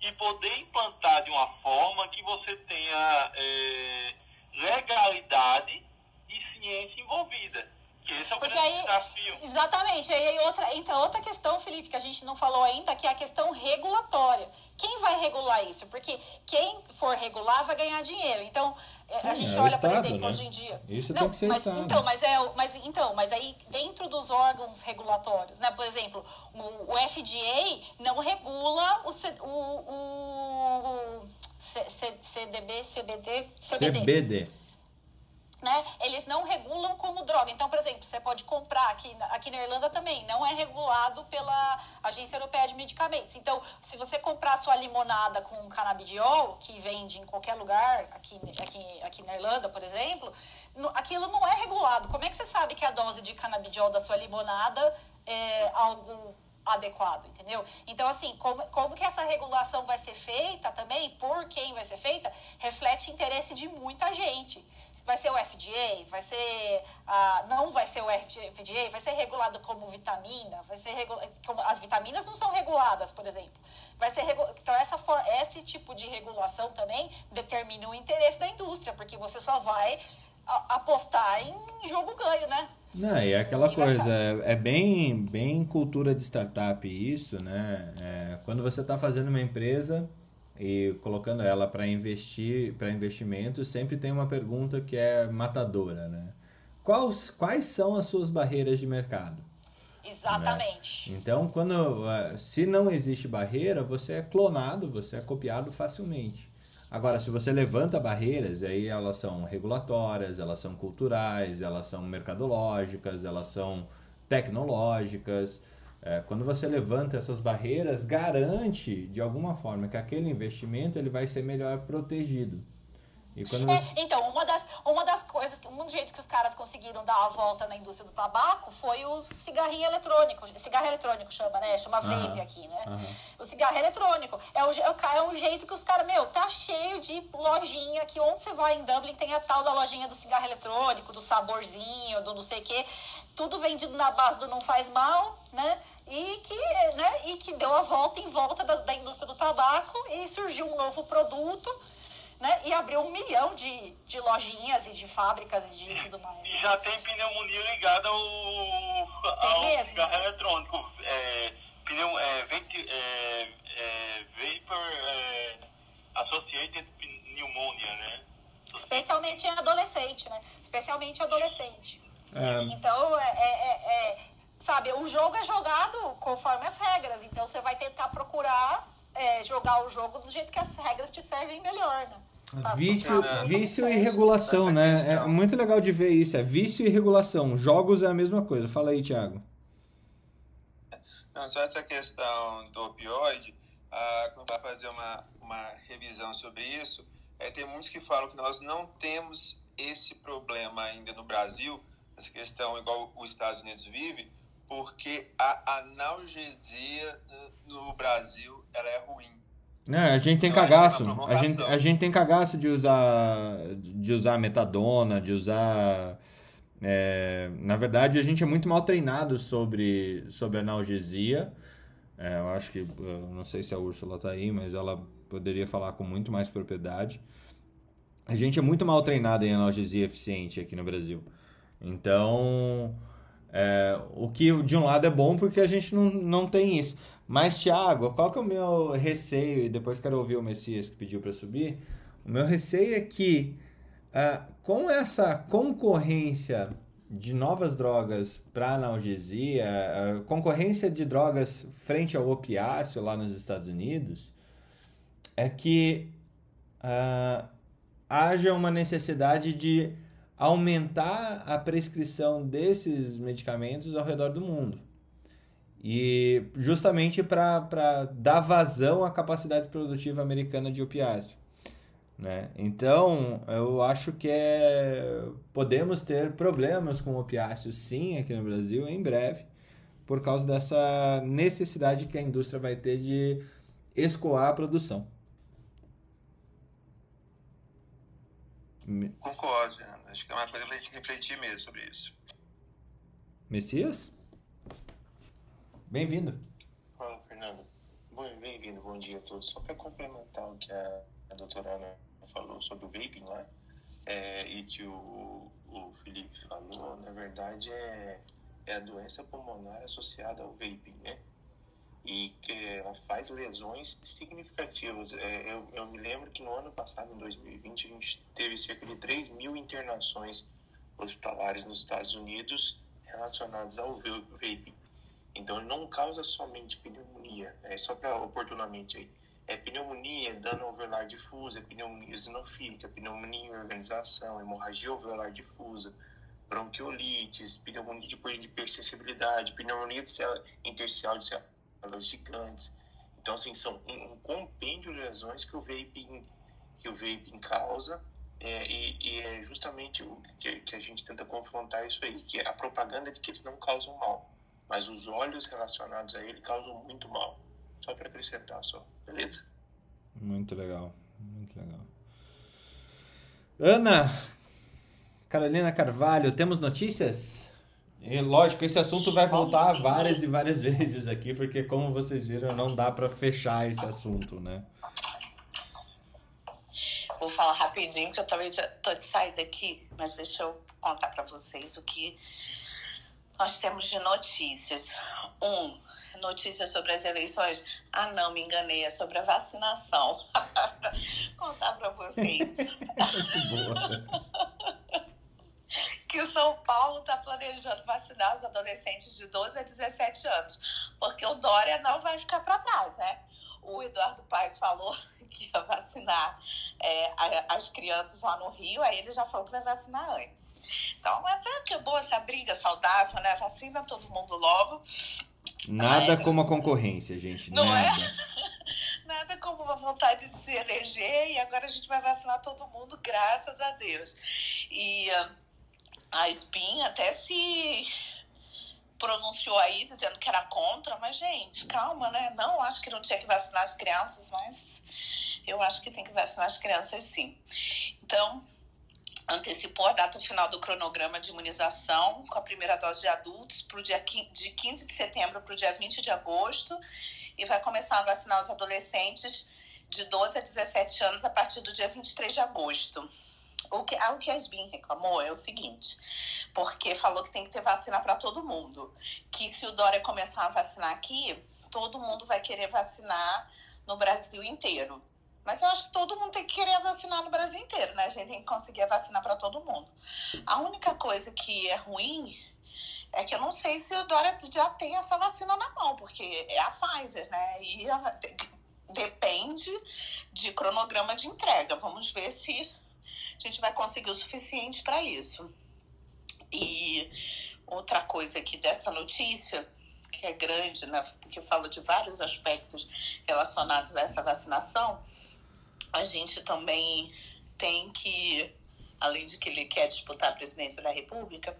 e poder implantar de uma forma que você tenha é, legalidade e ciência envolvida. Esse é o Porque grande aí, desafio. Exatamente. Aí outra, então, outra questão, Felipe, que a gente não falou ainda, que é a questão regulatória. Quem vai regular isso? Porque quem for regular vai ganhar dinheiro. Então, é, a gente é, olha, estado, por exemplo, né? hoje em dia. Isso não, tem que ser mas, Estado. Então, mas, é, mas, então, mas aí, dentro dos órgãos regulatórios, né? Por exemplo, o, o FDA não regula o, o, o C, C, CDB, CBD, CBD. CBD né, eles não regulam como droga. Então, por exemplo, você pode comprar aqui, aqui na Irlanda também, não é regulado pela Agência Europeia de Medicamentos. Então, se você comprar sua limonada com canabidiol, que vende em qualquer lugar, aqui, aqui, aqui na Irlanda, por exemplo, aquilo não é regulado. Como é que você sabe que a dose de canabidiol da sua limonada é algo adequado, entendeu? Então, assim, como, como que essa regulação vai ser feita também, por quem vai ser feita, reflete interesse de muita gente vai ser o FDA, vai ser ah, não vai ser o FDA, vai ser regulado como vitamina, vai ser como as vitaminas não são reguladas, por exemplo. Vai ser regu... então essa for... esse tipo de regulação também determina o interesse da indústria, porque você só vai apostar em jogo ganho, né? Não, e é aquela coisa, é, é, bem, bem cultura de startup isso, né? É, quando você está fazendo uma empresa, e colocando ela para investir para investimento sempre tem uma pergunta que é matadora né? Quais quais são as suas barreiras de mercado? Exatamente. Né? então quando eh, se não existe barreira você é clonado você é copiado facilmente. Agora se você levanta barreiras aí elas são regulatórias elas são culturais elas são mercadológicas elas são tecnológicas é, quando você levanta essas barreiras, garante de alguma forma que aquele investimento ele vai ser melhor protegido. É, então, uma das, uma das coisas, um jeito que os caras conseguiram dar a volta na indústria do tabaco foi o cigarrinho eletrônico. Cigarro eletrônico chama, né? Chama vape aqui, né? O cigarro eletrônico. É, o, é, é um jeito que os caras, meu, tá cheio de lojinha que onde você vai em Dublin tem a tal da lojinha do cigarro eletrônico, do saborzinho, do não sei o quê tudo vendido na base do não faz mal, né? E que, né? E que deu a volta em volta da, da indústria do tabaco e surgiu um novo produto, né? E abriu um milhão de, de lojinhas e de fábricas e de tudo mais. E já tem pneumonia ligada ao, ao cigarro eletrônico. É, pneu, é, venti, é, é, vapor é, Associated Pneumonia, né? Especialmente em adolescente, né? Especialmente adolescente. É. Então, é, é, é, é, sabe, o jogo é jogado conforme as regras. Então, você vai tentar procurar é, jogar o jogo do jeito que as regras te servem melhor, né? Tá, vício, vício e regulação, né? É muito legal de ver isso. É vício e regulação. Jogos é a mesma coisa. Fala aí, Thiago. Não, só essa questão do opioide, ah, quando vai fazer uma, uma revisão sobre isso, é, tem muitos que falam que nós não temos esse problema ainda no Brasil, essa questão igual os Estados Unidos vive, porque a analgesia no Brasil ela é ruim. É, a gente tem então, cagaço. A gente, a gente tem cagaço de usar de usar metadona, de usar é, na verdade, a gente é muito mal treinado sobre, sobre analgesia. É, eu acho que, eu não sei se a Úrsula está aí, mas ela poderia falar com muito mais propriedade. A gente é muito mal treinado em analgesia eficiente aqui no Brasil. Então, É, o que de um lado é bom porque a gente não, não tem isso. Mas, Thiago, qual que é o meu receio? E depois quero ouvir o Messias que pediu para subir. O meu receio é que uh, com essa concorrência de novas drogas para analgesia, uh, concorrência de drogas frente ao opiáceo lá nos Estados Unidos, é que uh, haja uma necessidade de aumentar a prescrição desses medicamentos ao redor do mundo. E justamente para dar vazão à capacidade produtiva americana de opiáceo. Né? Então, eu acho que é... podemos ter problemas com opiáceos sim aqui no Brasil em breve, por causa dessa necessidade que a indústria vai ter de escoar a produção. Concordo, acho que é uma coisa para a gente refletir mesmo sobre isso. Messias? Bem-vindo. Fala, Fernando. Bem-vindo, bom dia a todos. Só para complementar o que a, a doutora Ana falou sobre o vaping lá, é, e que o, o Felipe falou, na verdade é, é a doença pulmonar associada ao vaping, né? E que ela faz lesões significativas. É, eu, eu, me lembro que no ano passado, em 2020, a gente teve cerca de 3 mil internações hospitalares nos Estados Unidos relacionadas ao vaping. Então, não causa somente pneumonia, é só para oportunamente aí. É pneumonia, dano alveolar difusa, é pneumonia eosinofílica, pneumonia em organização, hemorragia alveolar difusa, bronquiolites, pneumonia de hipersensibilidade, pneumonia intersticial de células gigantes. Então, assim, são um, um compêndio de lesões que o vaping, que o vaping causa é, e, e, é justamente o que, que, a gente tenta confrontar isso aí, que é a propaganda de que eles não causam mal, mas os olhos relacionados a ele causam muito mal. Só para acrescentar, só. Beleza? Muito legal, muito legal. Ana, Carolina Carvalho, temos notícias? E lógico, esse assunto vai voltar várias e várias *laughs* vezes aqui, porque como vocês viram, não dá para fechar esse assunto, né? Vou falar rapidinho, porque eu também já tô de saída aqui, mas deixa eu contar para vocês o que nós temos de notícias. Um, notícias sobre as eleições. Ah, não, me enganei, é sobre a vacinação. *laughs* contar para vocês. *laughs* Muito boa que o São Paulo está planejando vacinar os adolescentes de 12 a 17 anos, porque o Dória não vai ficar para trás, né? O Eduardo Paes falou *laughs* que ia vacinar é, as crianças lá no Rio, aí ele já falou que vai vacinar antes. Então, até que é boa essa briga saudável, né? Vacina todo mundo logo. Nada Mas, como a concorrência, gente. Não é? nada. é? *laughs* Nada como uma vontade de se eleger e agora a gente vai vacinar todo mundo, graças a Deus. E. A Spin até se pronunciou aí dizendo que era contra, mas gente, calma, né? Não acho que não tinha que vacinar as crianças, mas eu acho que tem que vacinar as crianças sim. Então, antecipou a data final do cronograma de imunização com a primeira dose de adultos para o dia de 15 de setembro para o dia 20 de agosto e vai começar a vacinar os adolescentes de 12 a 17 anos a partir do dia 23 de agosto. O que, ah, o que a SBIM reclamou é o seguinte, porque falou que tem que ter vacina para todo mundo. Que se o Dória começar a vacinar aqui, todo mundo vai querer vacinar no Brasil inteiro. Mas eu acho que todo mundo tem que querer vacinar no Brasil inteiro, né? A gente tem que conseguir vacinar para todo mundo. A única coisa que é ruim é que eu não sei se o Dória já tem essa vacina na mão, porque é a Pfizer, né? E a, depende de cronograma de entrega. Vamos ver se a gente vai conseguir o suficiente para isso. E outra coisa aqui dessa notícia, que é grande, né, porque fala de vários aspectos relacionados a essa vacinação, a gente também tem que, além de que ele quer disputar a presidência da República,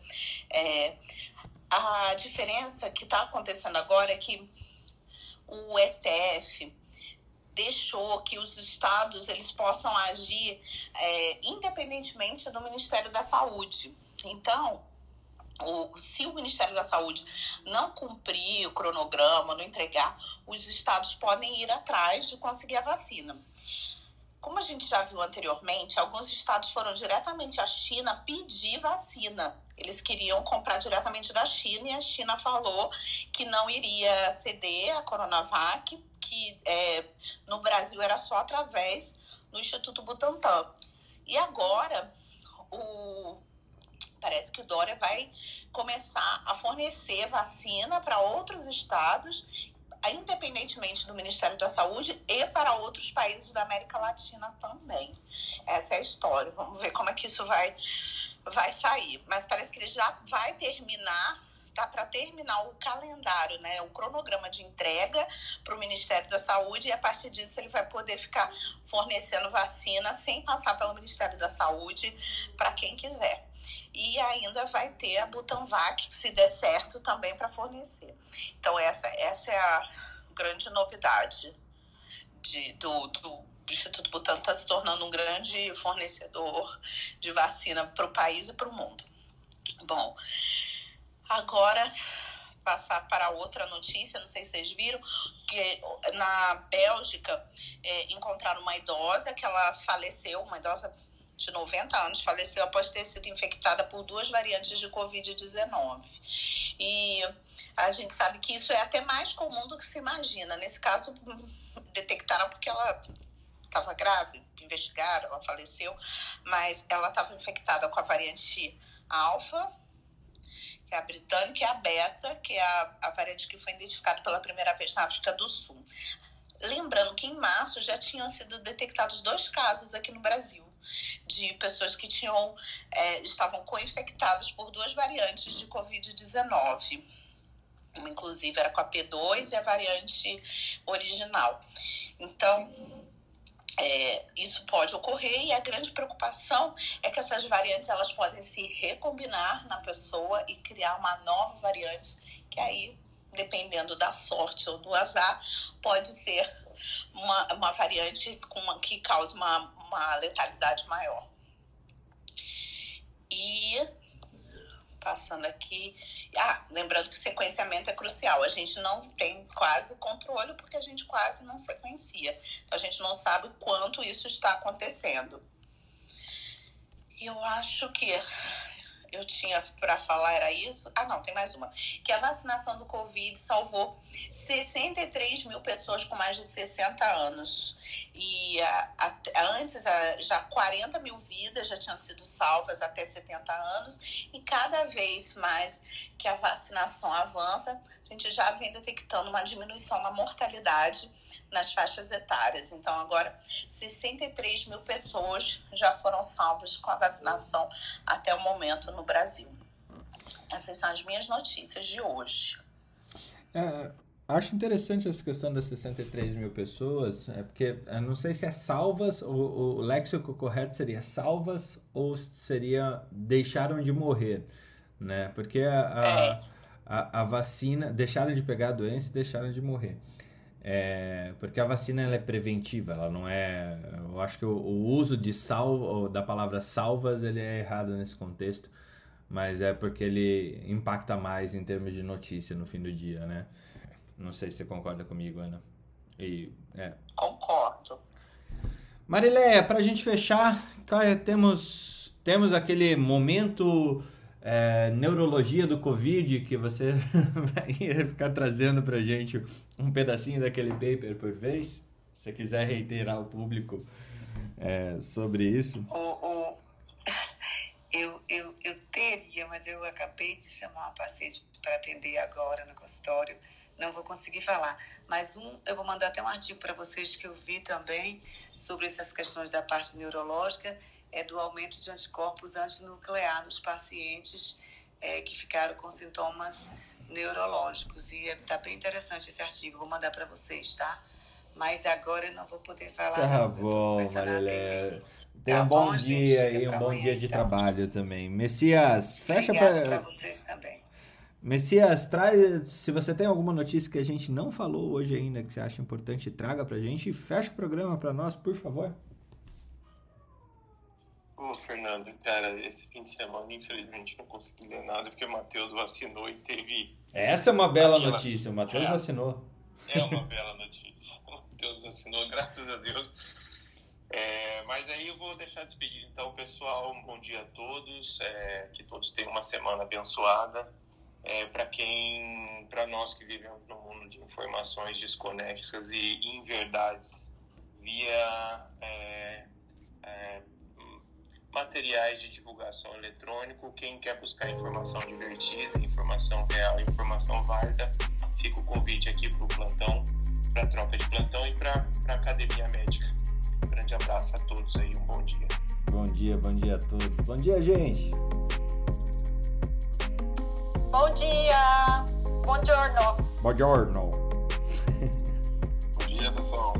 é, a diferença que está acontecendo agora é que o STF deixou que os estados eles possam agir é, independentemente do Ministério da Saúde. Então, o, se o Ministério da Saúde não cumprir o cronograma, não entregar, os estados podem ir atrás de conseguir a vacina. Como a gente já viu anteriormente, alguns estados foram diretamente à China pedir vacina. Eles queriam comprar diretamente da China e a China falou que não iria ceder a Coronavac, que é, no Brasil era só através do Instituto Butantan. E agora, o, parece que o Dória vai começar a fornecer vacina para outros estados independentemente do Ministério da Saúde e para outros países da América Latina também. Essa é a história. Vamos ver como é que isso vai, vai sair. Mas parece que ele já vai terminar tá para terminar o calendário, né, o cronograma de entrega para o Ministério da Saúde e a partir disso ele vai poder ficar fornecendo vacina sem passar pelo Ministério da Saúde para quem quiser e ainda vai ter a Butanvac, se der certo, também para fornecer. Então, essa, essa é a grande novidade de, do, do Instituto Butantan está se tornando um grande fornecedor de vacina para o país e para o mundo. Bom, agora passar para outra notícia, não sei se vocês viram, que na Bélgica é, encontraram uma idosa que ela faleceu, uma idosa de 90 anos, faleceu após ter sido infectada por duas variantes de Covid-19. E a gente sabe que isso é até mais comum do que se imagina. Nesse caso, *laughs* detectaram porque ela estava grave, investigaram, ela faleceu, mas ela estava infectada com a variante alfa, que é a britânica, e a beta, que é a, a variante que foi identificada pela primeira vez na África do Sul. Lembrando que em março já tinham sido detectados dois casos aqui no Brasil de pessoas que tinham é, estavam co-infectadas por duas variantes de Covid-19. Inclusive era com a P2 e a variante original. Então, é, isso pode ocorrer e a grande preocupação é que essas variantes elas podem se recombinar na pessoa e criar uma nova variante que aí dependendo da sorte ou do azar pode ser uma, uma variante com uma, que cause uma, uma letalidade maior. E passando aqui. Ah, lembrando que o sequenciamento é crucial. A gente não tem quase controle porque a gente quase não sequencia. Então a gente não sabe quanto isso está acontecendo. E eu acho que eu tinha para falar era isso. Ah, não, tem mais uma. Que a vacinação do Covid salvou 63 mil pessoas com mais de 60 anos. E a, a, antes, a, já 40 mil vidas já tinham sido salvas até 70 anos. E cada vez mais que a vacinação avança, a gente já vem detectando uma diminuição na mortalidade nas faixas etárias. Então, agora, 63 mil pessoas já foram salvas com a vacinação até o momento no Brasil. Essas são as minhas notícias de hoje. É, acho interessante essa questão das 63 mil pessoas, é porque eu não sei se é salvas, o léxico correto seria salvas ou seria deixaram de morrer, né? Porque a, a, é. a, a vacina, deixaram de pegar a doença e deixaram de morrer. É, porque a vacina ela é preventiva, ela não é. Eu acho que o, o uso de salvo, da palavra salvas ele é errado nesse contexto, mas é porque ele impacta mais em termos de notícia no fim do dia, né? Não sei se você concorda comigo, Ana. E, é. Concordo. Marileia, para a gente fechar, temos, temos aquele momento é, neurologia do Covid, que você *laughs* vai ficar trazendo para gente um pedacinho daquele paper por vez, se você quiser reiterar ao público é, sobre isso. O, o, eu, eu, eu teria, mas eu acabei de chamar uma paciente para atender agora no consultório, não vou conseguir falar. Mas um, eu vou mandar até um artigo para vocês que eu vi também sobre essas questões da parte neurológica é do aumento de anticorpos antinuclear nos pacientes é, que ficaram com sintomas neurológicos. E está bem interessante esse artigo, vou mandar para vocês, tá? Mas agora eu não vou poder falar. Tá bom, Marilé. Tenha tá um bom, bom dia aí, um bom dia de então. trabalho também. Messias, fecha para vocês também. Messias, traz, se você tem alguma notícia que a gente não falou hoje ainda que você acha importante, traga pra gente e fecha o programa para nós, por favor. Ô, Fernando, cara, esse fim de semana, infelizmente, não consegui ler nada porque o Matheus vacinou e teve. Essa é uma bela notícia, o Matheus vacinou. É uma *laughs* bela notícia. O Matheus vacinou, graças a Deus. É, mas aí eu vou deixar despedido então, pessoal. Um bom dia a todos. É, que todos tenham uma semana abençoada. É, para quem, para nós que vivemos no mundo de informações desconexas e inverdades via é, é, materiais de divulgação eletrônico, quem quer buscar informação divertida, informação real, informação válida, fica o convite aqui para o plantão, para a troca de plantão e para a academia médica. Um grande abraço a todos aí, um bom dia. Bom dia, bom dia a todos. Bom dia, gente. Bom dia! Buongiorno! Buongiorno. Bom dia, pessoal.